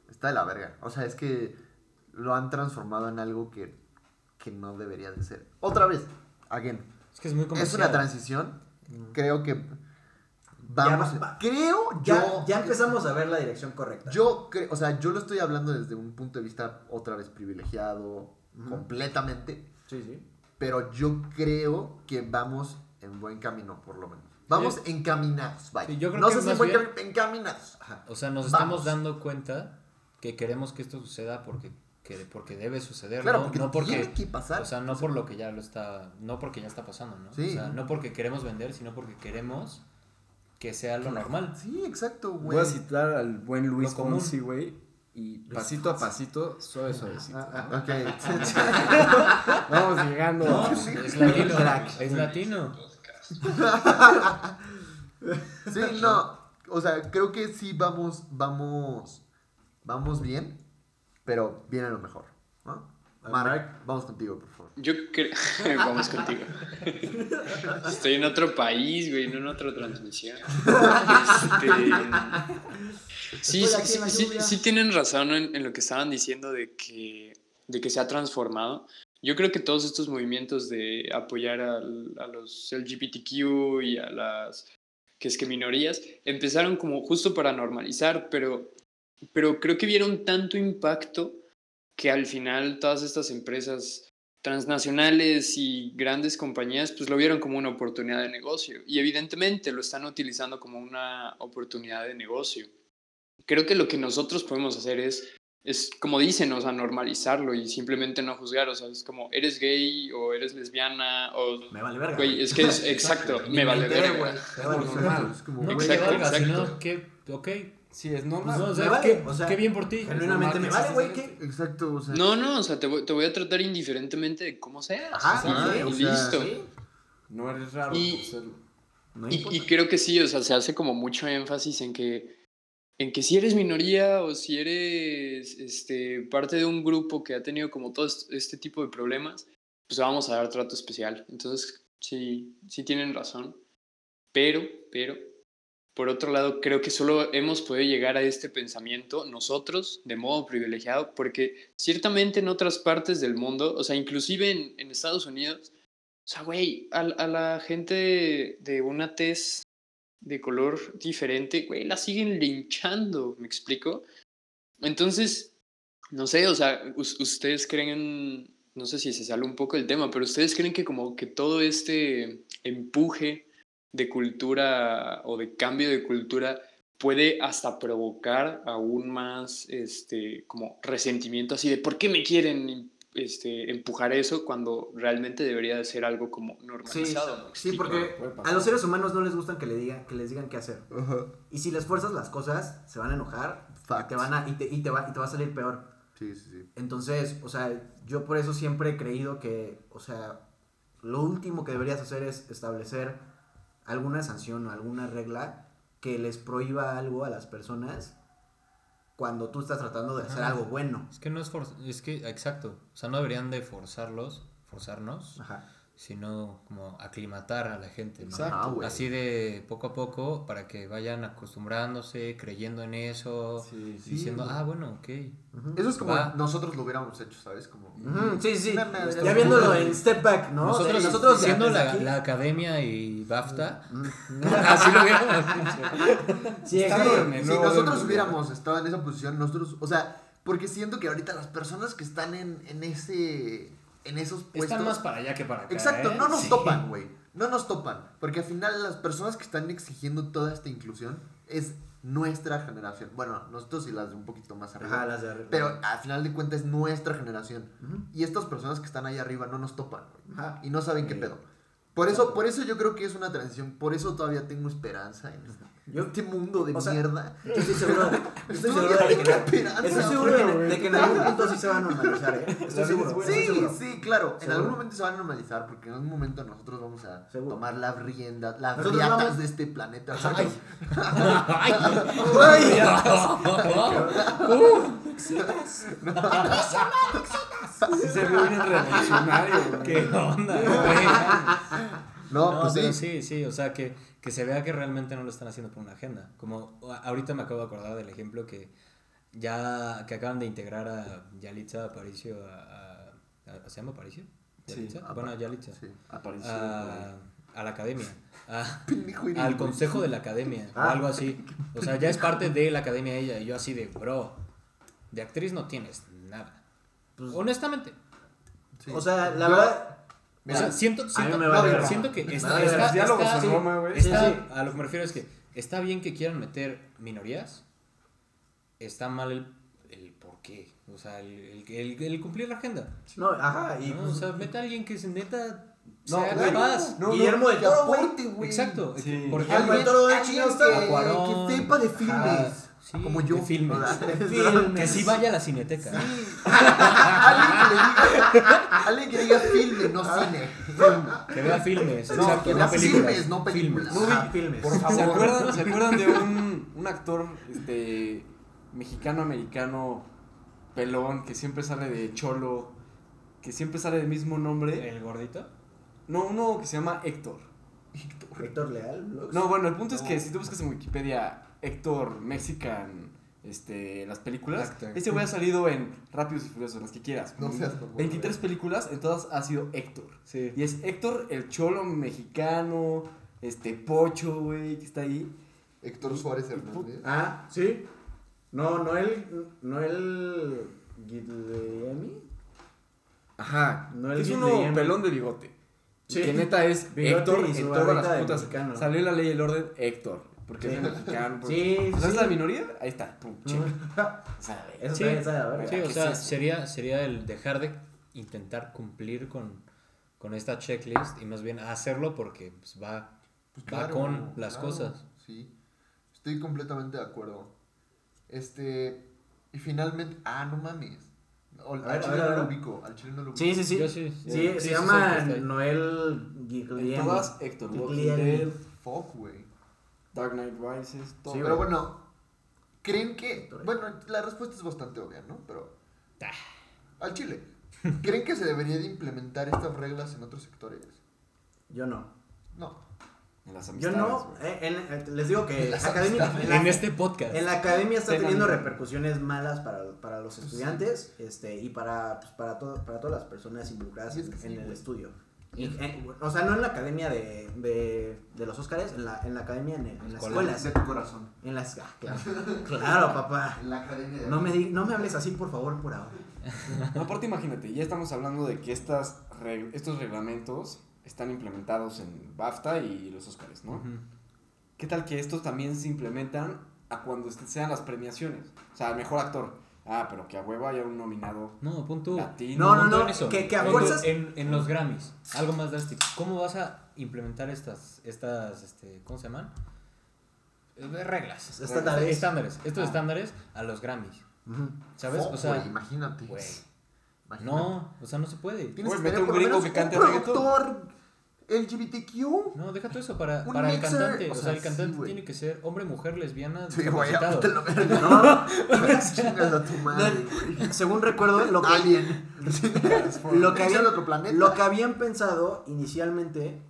Está de la verga. O sea, es que lo han transformado en algo que, que no debería de ser. Otra vez, again. es que es muy Es comercial. una transición. Creo que vamos. va- va. Creo Ya, yo. ya empezamos a ver la dirección correcta. Yo creo, o sea, yo lo estoy hablando desde un punto de vista otra vez privilegiado completamente, Sí, sí. Pero yo creo que vamos en buen camino, por lo menos. Vamos Sí. encaminados, vaya. Sí, yo creo no que sé si en buen camino, encaminados. Ajá. O sea, nos Vamos. estamos dando cuenta que queremos que esto suceda porque, que, porque debe suceder, Claro, ¿no? porque, no porque tiene que pasar. o sea, no por lo que ya lo está, no porque ya está pasando, ¿no? Sí. O sea, no porque queremos vender, sino porque queremos que sea lo normal. Sí, exacto, Voy güey. a citar al buen Luis. Fonsi, güey. Y pasito a pasito, suave, suavecito. Ah, ¿no? Ok. Vamos llegando. No, a- es latino, es latino. Sí, no. O sea, creo que sí vamos, vamos, vamos bien, pero viene lo mejor. Mark, vamos contigo, por favor. Yo creo. Vamos contigo. Estoy en otro país, güey, no en otra transmisión. Este, Sí, sí, sí, sí tienen razón en, en lo que estaban diciendo de que, de que se ha transformado. Yo creo que todos estos movimientos de apoyar al- a los LGBTQ y a las que es que minorías empezaron como justo para normalizar, pero, pero creo que vieron tanto impacto que al final todas estas empresas transnacionales y grandes compañías pues lo vieron como una oportunidad de negocio y evidentemente lo están utilizando como una oportunidad de negocio. Creo que lo que nosotros podemos hacer es, es como dicen, o sea, normalizarlo y simplemente no juzgar, o sea, es como, eres gay o eres lesbiana o... Me vale verga. Güey, es que es exacto, me vale verga. güey. Me vale Como verga. normal. Es como, Exacto, valga, exacto. sino que, ok. Sí, es Pues normal. no, o sea, Me vale, qué, o sea, qué bien por ti. Genuinamente me vale, güey. ¿qué? Exacto, o sea. No, no, o sea, te voy, te voy a tratar indiferentemente de cómo seas. Ajá, Ah, sí, o sí, sea, listo. sí. No eres raro Y- por serlo. No Y, creo que sí, o sea, se hace como mucho énfasis en que, en que si eres minoría o si eres este, parte de un grupo que ha tenido como todo est- este tipo de problemas, pues vamos a dar trato especial. Entonces, sí, sí tienen razón. Pero, pero, por otro lado, creo que solo hemos podido llegar a este pensamiento nosotros de modo privilegiado, porque ciertamente en otras partes del mundo, o sea, inclusive en, Estados Unidos, o sea, güey, a, la gente de, una tez de color diferente, güey, la siguen linchando, ¿me explico? Entonces, no sé, o sea, us- ustedes creen, no sé si se sale un poco del tema, pero ustedes creen que como que todo este empuje de cultura o de cambio de cultura puede hasta provocar aún más este como resentimiento así de por qué me quieren este, empujar eso cuando realmente debería de ser algo como Sí, normalizado. ¿me sí, explico? porque a los seres humanos no les gustan que, le digan, que les digan qué hacer. Y si les fuerzas las cosas, se van a enojar y te, van a, y, te, y, te va, y te va a salir peor. Sí, sí, sí. Entonces, o sea, yo por eso siempre he creído que, o sea, lo último que deberías hacer es establecer alguna sanción o alguna regla que les prohíba algo a las personas cuando tú estás tratando de hacer Ajá. algo bueno. Es que no es for- es que, exacto. O sea, no deberían de forzarlos, forzarnos, Ajá. Sino como aclimatar a la gente, ¿no? Exacto. Ah, güey. Así de poco a poco para que vayan acostumbrándose, creyendo en eso, Sí, sí. diciendo, güey. ah, bueno, ok. Eso es como Va. nosotros lo hubiéramos hecho, ¿sabes? Como... Sí, sí. Ya viéndolo en Step Back, ¿no? Nosotros, De- nosotros siendo la, la academia y BAFTA, así lo hubiéramos hecho. Sí, sí. si nosotros hubiéramos estado en esa posición, nosotros, o sea, porque siento que ahorita las personas que están en, en ese, en esos puestos... Están más para allá que para acá. Exacto, ¿eh? no nos Sí. topan, güey. No nos topan. Porque al final las personas que están exigiendo toda esta inclusión es nuestra generación. Bueno, nosotros y las de un poquito más arriba. Ajá, las de arriba. Pero al final de cuentas es nuestra generación. Y estas personas que están ahí arriba no nos topan, güey. Ajá. Y no saben qué pedo. Por eso, por eso yo creo que es una transición. Por eso todavía tengo esperanza en este, Yo- este mundo de o sea, mierda. Yo estoy seguro, yo estoy seguro de que, esperanza, estoy seguro güey. de, de que en algún punto sí se va a normalizar, ¿eh? Estoy seguro. estoy Sí, seguro. sí, claro. En algún momento se va a normalizar porque en algún momento nosotros vamos a Seguro. tomar las riendas, las riatas vamos- de este planeta. Ay. Ay. Sí se ve bien revolucionario. ¿Qué onda, güey? No, No, pues pero sí. sí, sí, o sea, que, que se vea que realmente no lo están haciendo por una agenda. Como ahorita me acabo de acordar del ejemplo que ya que acaban de integrar a Yalitza Aparicio a, a- a- ¿se llama Aparicio? Sí, ¿Yalitza? Apa- bueno, a Yalitza. Sí. Apareció. A, a la academia. a- al consejo de la academia o Ah. algo así. O sea, ya es parte de la academia ella. Y yo así de, bro, de actriz no tienes nada. Pues, Honestamente. Sí. O sea, la Yo- verdad, O sea, siento, siento, no, siento que está, vale está- verga. diálogos está- en sí, Roma, güey. está- Sí, sí. a lo que me refiero es que está bien que quieran meter minorías, está mal el, el por qué, o sea, el, el- el- el cumplir la agenda. no, ajá, y ¿no? pues, o sea, mete a alguien que se neta No, sea güey, capaz. no, Guillermo del Toro, güey. Exacto. Sí. Por Guillermo del Toro de Alguien Chino que, está. Cuarón. que sepa de filmes. Sí, como yo. de filmes. ¿verdad? Filmes. que sí vaya a la cineteca. alguien, que le diga, alguien que diga filme, no cine. Que vea filmes. No, exacto, que no vea películas. filmes, no películas. Filmes. Ajá, filmes. Por ¿Se favor. acuerdan, ¿Se acuerdan de un, un actor este, mexicano-americano pelón que siempre sale de Cholo, que siempre sale del mismo nombre? ¿El gordito? No, uno que se llama Héctor. Héctor Leal, Vlogs. No, bueno, el punto es que si tú buscas en Wikipedia Héctor Mexican, este, las películas, Actor. ese güey ha salido en Rápidos y Furiosos, las que quieras. No seas mamón, 23 películas, en todas ha sido Héctor. Sí. Y es Héctor, el cholo mexicano, este, Pocho, güey, que está ahí. Héctor Suárez Hernández. Ah, sí. No, no el. No el. Guillermi. Ajá. No el es Git uno pelón de bigote. Sí. Que neta es Bigote Héctor y su en todas las de putas. Salió la ley y el orden Héctor. Porque Sí. es mexicano. porque- Sí, ¿Sabes sí. la minoría? Ahí está. Pum, chica. Eso Sí. también sabe, a ver. Sí, o ¿Qué sea, es sería, sería el dejar de intentar cumplir con, con esta checklist y más bien hacerlo porque pues, va, Pues va claro, con las cosas. Sí. Estoy completamente de acuerdo. Este. Y finalmente. Ah, no mames. O- A ver, al chile ver, a no ver. lo ubico. Al chile no lo ubico. Sí, sí, sí. Yo sí, Sí, sí, se sí, sí, llama. Noel todas, Héctor. Fuck, güey. Dark Knight Rises, todo. Sí, Pero bueno. ¿Creen que.? Bueno, la respuesta es bastante obvia, ¿no? Pero. Ah. Al chile. ¿Creen que se debería de implementar estas reglas en otros sectores? Yo no. No. En las Yo amistades, no. güey. eh, en- eh, les digo que Las academia, amistades. en, la, En este podcast. en la academia está teniendo repercusiones malas para, para los estudiantes este, y para, pues, para, todo, para todas las personas involucradas Sí, es en, que sí, en el estudio. O sea, no en la academia de, de, de los Óscares, en la, en la academia, en, en las Escuela. escuelas. De tu corazón. En las, ah, claro, claro, papá. En la academia de. No me, di- no me hables así, por favor, por ahora. No, aparte, imagínate, ya estamos hablando de que estas reg- estos reglamentos están implementados en BAFTA y los Oscars, ¿no? ¿Qué tal que estos también se implementan a cuando sean las premiaciones? O sea, mejor actor. Ah, pero que a huevo haya un nominado No, pon tú. latino. No, no, no, en eso. que- que a fuerzas- En, en los Grammys, algo más drástico. ¿Cómo vas a implementar estas, estas este, ¿cómo se llaman? Eh, Reglas. Estándares. Estándares. Estos Ah. estándares a los Grammys. ¿Sabes? Fuck, o sea, güey, imagínate. güey. Imagínate. No, o sea, no se puede. Tienes que tener un gringo que cante un productor LGBTQ. No, deja todo eso para, Un para el cantante. o O sea, el cantante sí, tiene que ser hombre, mujer, lesbiana, Sí, güey, ya te lo verga. No, Chingas a tu madre, güey. según recuerdo, lo que, Alien. Lo que, ¿Es habían, el otro planeta? lo que habían pensado inicialmente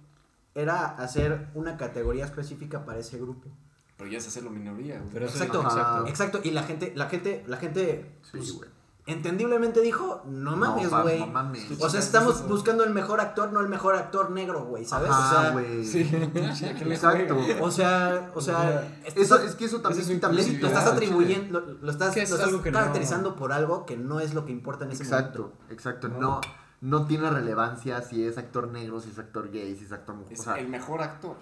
era hacer una categoría específica para ese grupo. Pero ya es hacerlo minoría, güey. Pero Exacto, Ajá. exacto. Y la gente, la gente, la gente, Sí, pues, güey. Entendiblemente dijo, no mames, güey. No mames. o sea, estamos buscando el mejor actor, no el mejor actor negro, güey, ¿sabes? Ajá, o sea, güey. Sí, Exacto. o sea, o sea, Eso, es que eso también Ese es mérito. lo estás atribuyendo, lo, lo estás, es lo estás que no- caracterizando por algo que no es lo que importa en ese Exacto, momento. exacto. No, no tiene relevancia si es actor negro, si es actor gay, si es actor mujer. Es O sea, el mejor actor.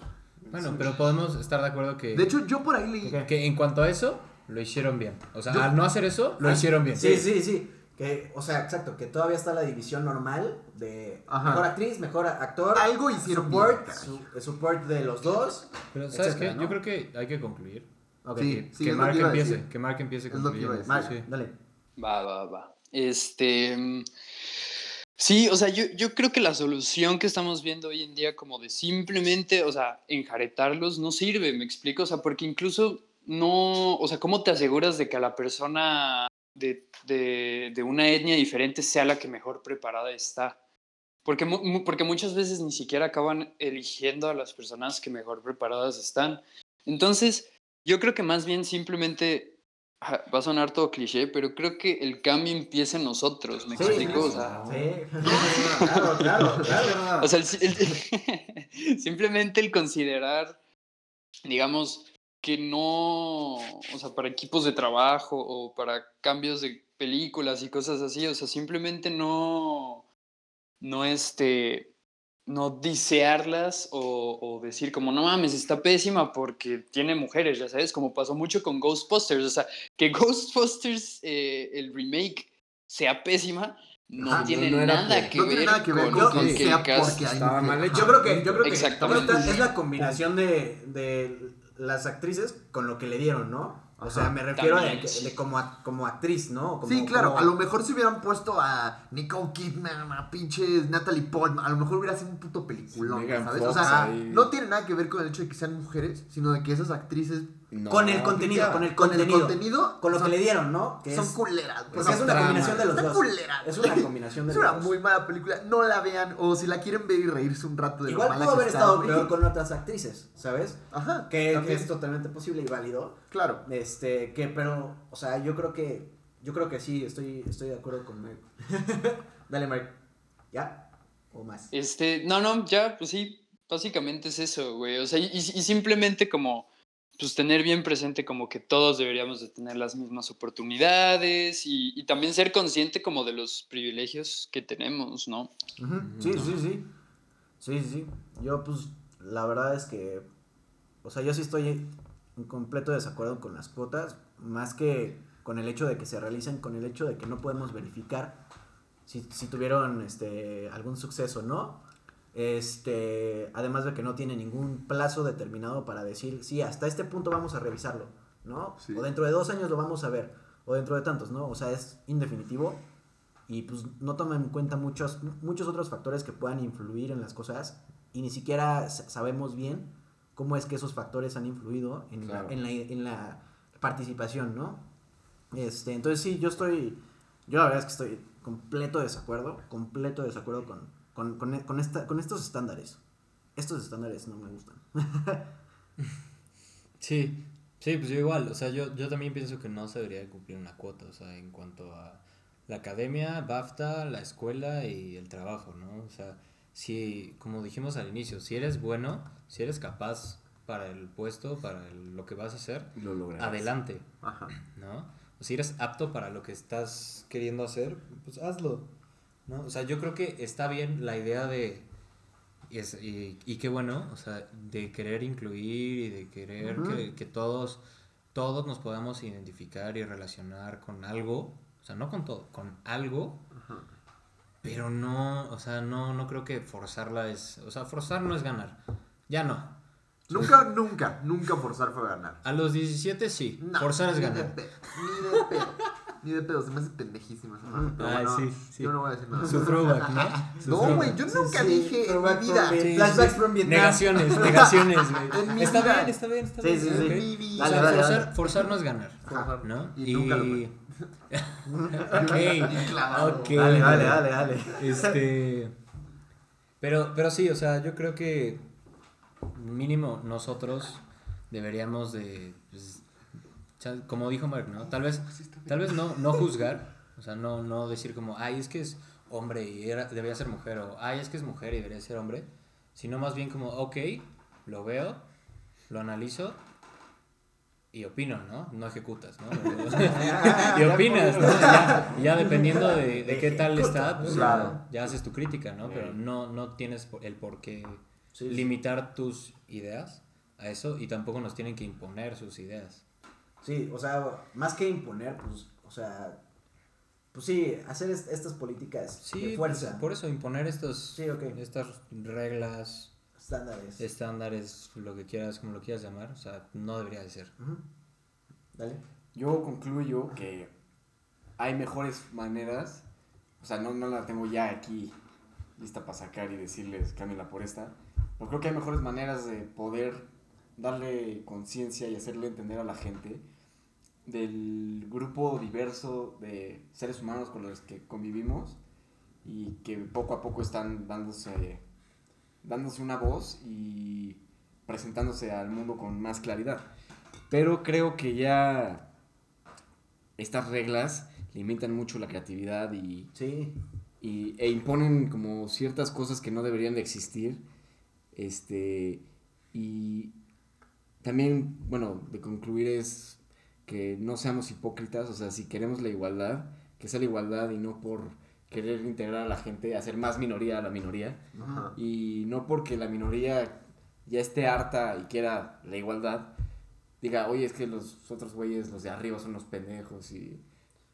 Bueno, pero podemos estar de acuerdo que, de hecho, yo por ahí leí. Que en cuanto a eso, lo hicieron bien. O sea, Yo- al no hacer eso, lo Ah, hicieron bien. Sí, sí, sí. Que, o sea, exacto, que todavía está la división normal de Ajá. mejor actriz, mejor actor, Algo hicieron support, bien, su- el support de los dos. Pero, ¿sabes etcétera, qué? ¿no? Yo creo que hay que concluir. Ok. Sí. Que, es que Mark que empiece. Que Mark empiece Es lo que iba a concluyendo. decir. Mark, dale. Va, va, va. Este. Sí, o sea, yo, yo creo que la solución que estamos viendo hoy en día, como de simplemente, o sea, enjaretarlos, no sirve, me explico, o sea, porque incluso no, o sea, ¿cómo te aseguras de que a la persona de, de, de una etnia diferente sea la que mejor preparada está? Porque, porque muchas veces ni siquiera acaban eligiendo a las personas que mejor preparadas están. Entonces, yo creo que más bien simplemente Va a sonar todo cliché, pero creo que el cambio empieza en nosotros, ¿me Sí, explico? O sea, Sí, claro, claro, claro. o sea, el- el- simplemente el considerar, digamos, que no, o sea, para equipos de trabajo o para cambios de películas y cosas así, o sea, simplemente no, no este, no disearlas o, o decir como, no mames, está pésima porque tiene mujeres, ya sabes, como pasó mucho con Ghostbusters, o sea, que Ghostbusters, eh, el remake, sea pésima, no Ajá, tiene no nada que no ver tiene nada que ver con, con que que sea el cast- porque hay estaba mal hecho. Yo creo que, yo creo que es la combinación de, de las actrices con lo que le dieron, ¿no? O sea, me refiero a de como, a- como actriz, ¿no? Como- Sí, claro, como- a lo mejor si hubieran puesto a Nicole Kidman, a pinches Natalie Portman, a lo mejor hubiera sido un puto peliculón, ¿sabes? Fox o sea, ahí. no tiene nada que ver con el hecho de que sean mujeres, sino de que esas actrices No, Con el contenido, con el con el contenido. contenido Con lo son, que le dieron, ¿no? Que son es, culeras, güey. porque Son es una trama. combinación de los Está dos. culera, Es una combinación de Es los una dos. muy mala película, no la vean, o si la quieren ver y reírse un rato de Igual lo mala pudo haber está, estado peor con otras actrices, ¿sabes? Ajá, Que, que es totalmente posible y válido. claro. Este, que, pero, o sea, yo creo que, yo creo que sí, estoy, estoy de acuerdo con Mark. Dale, Mark. ¿Ya? ¿O más? Este, no, no, ya, pues sí, básicamente es eso, güey. O sea, y, y simplemente como, pues tener bien presente como que todos deberíamos de tener las mismas oportunidades y, y también ser consciente como de los privilegios que tenemos, ¿no? Sí, sí. Sí, sí, sí. Yo, pues, la verdad es que, o sea, yo sí estoy en completo desacuerdo con las cuotas, más que con el hecho de que se realicen, con el hecho de que no podemos verificar si, si tuvieron este, algún suceso o no. Este, además de que no tiene ningún plazo determinado para decir, sí, hasta este punto vamos a revisarlo, ¿no? Sí. O dentro de dos años lo vamos a ver, o dentro de tantos, ¿no? O sea, es indefinitivo y pues no toman en cuenta muchos, muchos otros factores que puedan influir en las cosas y ni siquiera sa- sabemos bien cómo es que esos factores han influido en, Claro. la, en, la, en la participación, ¿no? Este, entonces sí, yo estoy, yo la verdad es que estoy completo desacuerdo, completo desacuerdo con, con, con, con esta, con estos estándares. Estos estándares no me gustan. Sí, sí, pues yo igual, o sea, yo, yo también pienso que no se debería de cumplir una cuota, o sea, en cuanto a la academia, BAFTA, la escuela y el trabajo, ¿no? O sea, si, como dijimos al inicio, si eres bueno, si eres capaz para el puesto, para el- lo que vas a hacer, Lo lograrás. adelante, Ajá. ¿no? O si eres apto para lo que estás queriendo hacer, pues hazlo, ¿no? O sea, yo creo que está bien la idea de, y, es- y, y qué bueno, o sea, de querer incluir y de querer que, que todos, todos nos podamos identificar y relacionar con algo, o sea, no con todo, con algo, pero no, o sea, no, no creo que forzarla es, o sea, forzar no es ganar, ya no. Nunca, nunca, nunca forzar fue ganar. A los 17 sí, No, forzar es ni de ganar. pedo, Ni de pedo. Ni de pedo, se me hace pendejísima esa madre. Ay, bueno, sí, sí. Yo no voy a decir nada. Su throwback, ¿no? Su No, güey, yo Sí, nunca sí, dije en throwback mi vida. Sí, Flashbacks sí. from Vietnam. Negaciones, negaciones, En güey. Está vida. bien, está bien, está Sí, bien. sí, En sí. ok. mi vida. O sea, Dale, dale, forzar, dale. forzar no es ganar, Ajá. ¿no? Y nunca lo y... ok, clavado. ok. Dale, dale, dale, dale. Este. Pero, pero sí, o sea, yo creo que mínimo nosotros deberíamos de. pues, como dijo Mark, ¿no? Tal vez, tal vez no, no juzgar. O sea, no, no decir como, ay, es que es hombre y era, debería ser mujer. O ay, es que es mujer y debería ser hombre. Sino más bien como, ok, lo veo, lo analizo. Y opino, ¿no? No ejecutas, ¿no? y opinas, ¿no? Ya, ya dependiendo de, de qué tal está, pues Claro. ya, ya haces tu crítica, ¿no? Pero no, no tienes el por qué Sí, sí. limitar tus ideas a eso y tampoco nos tienen que imponer sus ideas. Sí, o sea, más que imponer, pues, o sea, pues sí, hacer est- estas políticas Sí, de pues, fuerza, por eso imponer estos, Sí, estas reglas, estándares. estándares, lo que quieras, como lo quieras llamar, o sea, no debería de ser. Dale. Yo concluyo que hay mejores maneras, o sea, no, no la tengo ya aquí lista para sacar y decirles cámbiala por esta, pero creo que hay mejores maneras de poder darle conciencia y hacerle entender a la gente del grupo diverso de seres humanos con los que convivimos y que poco a poco están dándose, dándose una voz y presentándose al mundo con más claridad. Pero creo que ya estas reglas limitan mucho la creatividad y, Sí. y- e imponen como ciertas cosas que no deberían de existir. Este, y también, bueno, de concluir es que no seamos hipócritas, o sea, si queremos la igualdad, que sea la igualdad y no por querer integrar a la gente, hacer más minoría a la minoría, Ajá. y no porque la minoría ya esté harta y quiera la igualdad, diga, oye, es que los otros güeyes, los de arriba son unos pendejos y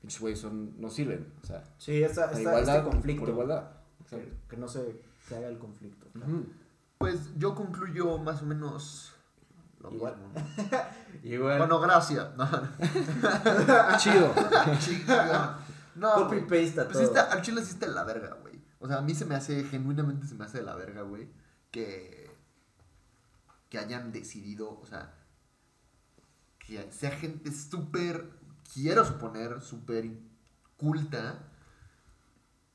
pinches güeyes son, no sirven. O sea, Sí, esta, la esta- igualdad este conflicto. por igualdad. Que, que no se, se haga el conflicto. Ujú. Pues yo concluyo más o menos lo Igual. mismo. Igual. Bueno, gracias. No, Chido. chingón. No, Copy paste a Pues todo. está, al chile sí está de la verga, güey. O sea, a mí se me hace, genuinamente se me hace de la verga, güey. Que, que hayan decidido, o sea, que sea gente súper, quiero suponer, súper culta.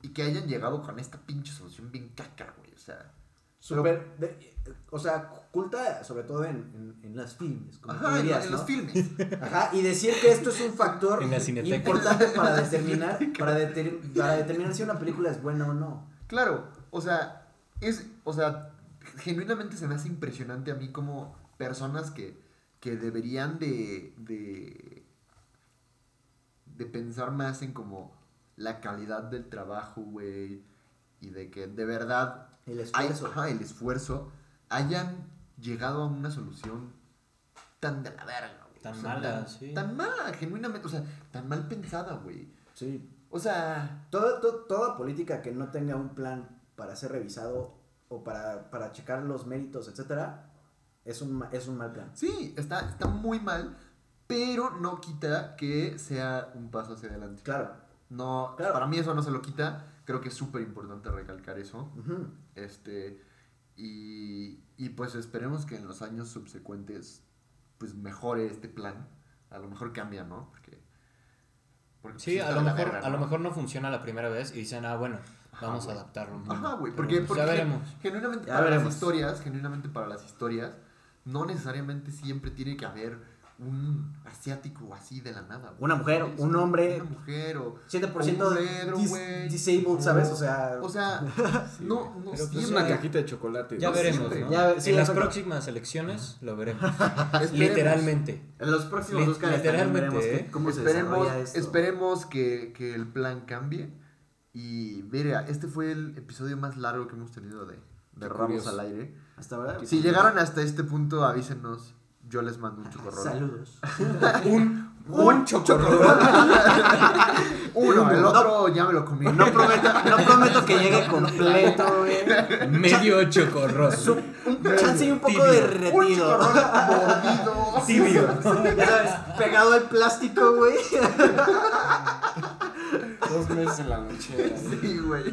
Y que hayan llegado con esta pinche solución bien caca, güey. O sea, Súper, de- o sea, culta sobre todo en, en, en las filmes, como ajá, en, dirías, en ¿no? los filmes. Ajá, y decir que esto es un factor En la cineteca. importante para determinar, para, deter- para determinar si una película es buena o no. Claro, o sea, es, o sea, genuinamente se me hace impresionante a mí como personas que, que deberían de, de, de pensar más en como la calidad del trabajo, güey, y de que de verdad El hay- esfuerzo. ajá, el esfuerzo, hayan llegado a una solución tan de la verga, güey. Tan mala, tan, sí. Tan mala, genuinamente, o sea, tan mal pensada, güey. Sí. O sea, Toda, to- toda política que no tenga un plan para ser revisado o para, para checar los méritos, etcétera, es un, es un mal plan. Sí, está, está muy mal, pero no quita que sea un paso hacia adelante. Claro. No, Claro. para mí eso no se lo quita. Creo que es súper importante recalcar eso. Este, y, y pues esperemos que en los años subsecuentes pues mejore este plan. A lo mejor cambia, ¿no? Porque, porque Sí, pues, a está lo mejor, verga, a lo ¿no? mejor no funciona la primera vez y dicen, ah, bueno, vamos a adaptarlo. Ajá, güey, porque, pues, porque ya gen- veremos. genuinamente Ya para veremos. las historias, genuinamente para las historias, no necesariamente siempre tiene que haber un asiático así de la nada. güey. Una mujer, ¿Sabes? un hombre, Una mujer o... 7% O un de negro, dis- güey. disabled, ¿sabes? O sea, O sea, no, no Pero, pues, Es siempre. una cajita de chocolate. Ya No veremos. ¿no? Ya, sí, en las próximas elecciones lo veremos. Esperemos. Literalmente. en los próximos Oscars también literalmente, veremos ¿eh? cómo Esperemos, esto. esperemos que, que el plan cambie. Y mira, este fue el episodio más largo que hemos tenido de, de Ramos curioso. al aire. Hasta ahora. Si llegaron hasta este punto, avísenos. Yo les mando un chocorrol. Saludos. Un, Un chocorrol. Uno, el otro ya me lo comí. No prometo, no prometo que llegue completo, güey. medio chocorrol. Su- un chance y un poco Tibio. Un derretido. chocorrol mordido. Tibio. Ya sabes, pegado al plástico, güey. dos meses en la noche. Sí, güey.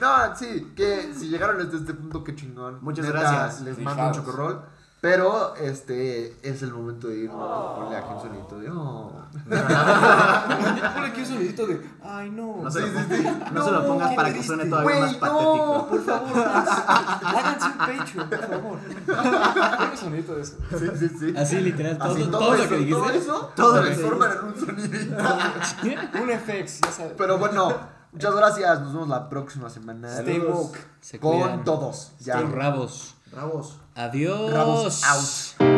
No, sí, que si llegaron hasta este punto, qué chingón. Muchas Neta, gracias. Les mando un chocorrol. Pero este es el momento de ir. Ponle aquí un sonito de. Oh. Ponle aquí un sonidito de. Ay, no. No se, Sí, lo, sí, pongas- sí. no se lo No, pongas para que suene todavía Güey, más no. patético. Por favor, háganse un Patreon, por favor. Ponle un sonidito de eso. Sí, sí, sí. Así literal, todo, Así, todo, eso, lo que dijiste. todo eso Todo se lo que transforma en un sonidito. Un FX, ya sabes. Pero bueno, muchas gracias. Nos vemos la próxima semana. Stay woke. Con todos. Ya. Con rabos. Bravos. Adiós. Rabos out.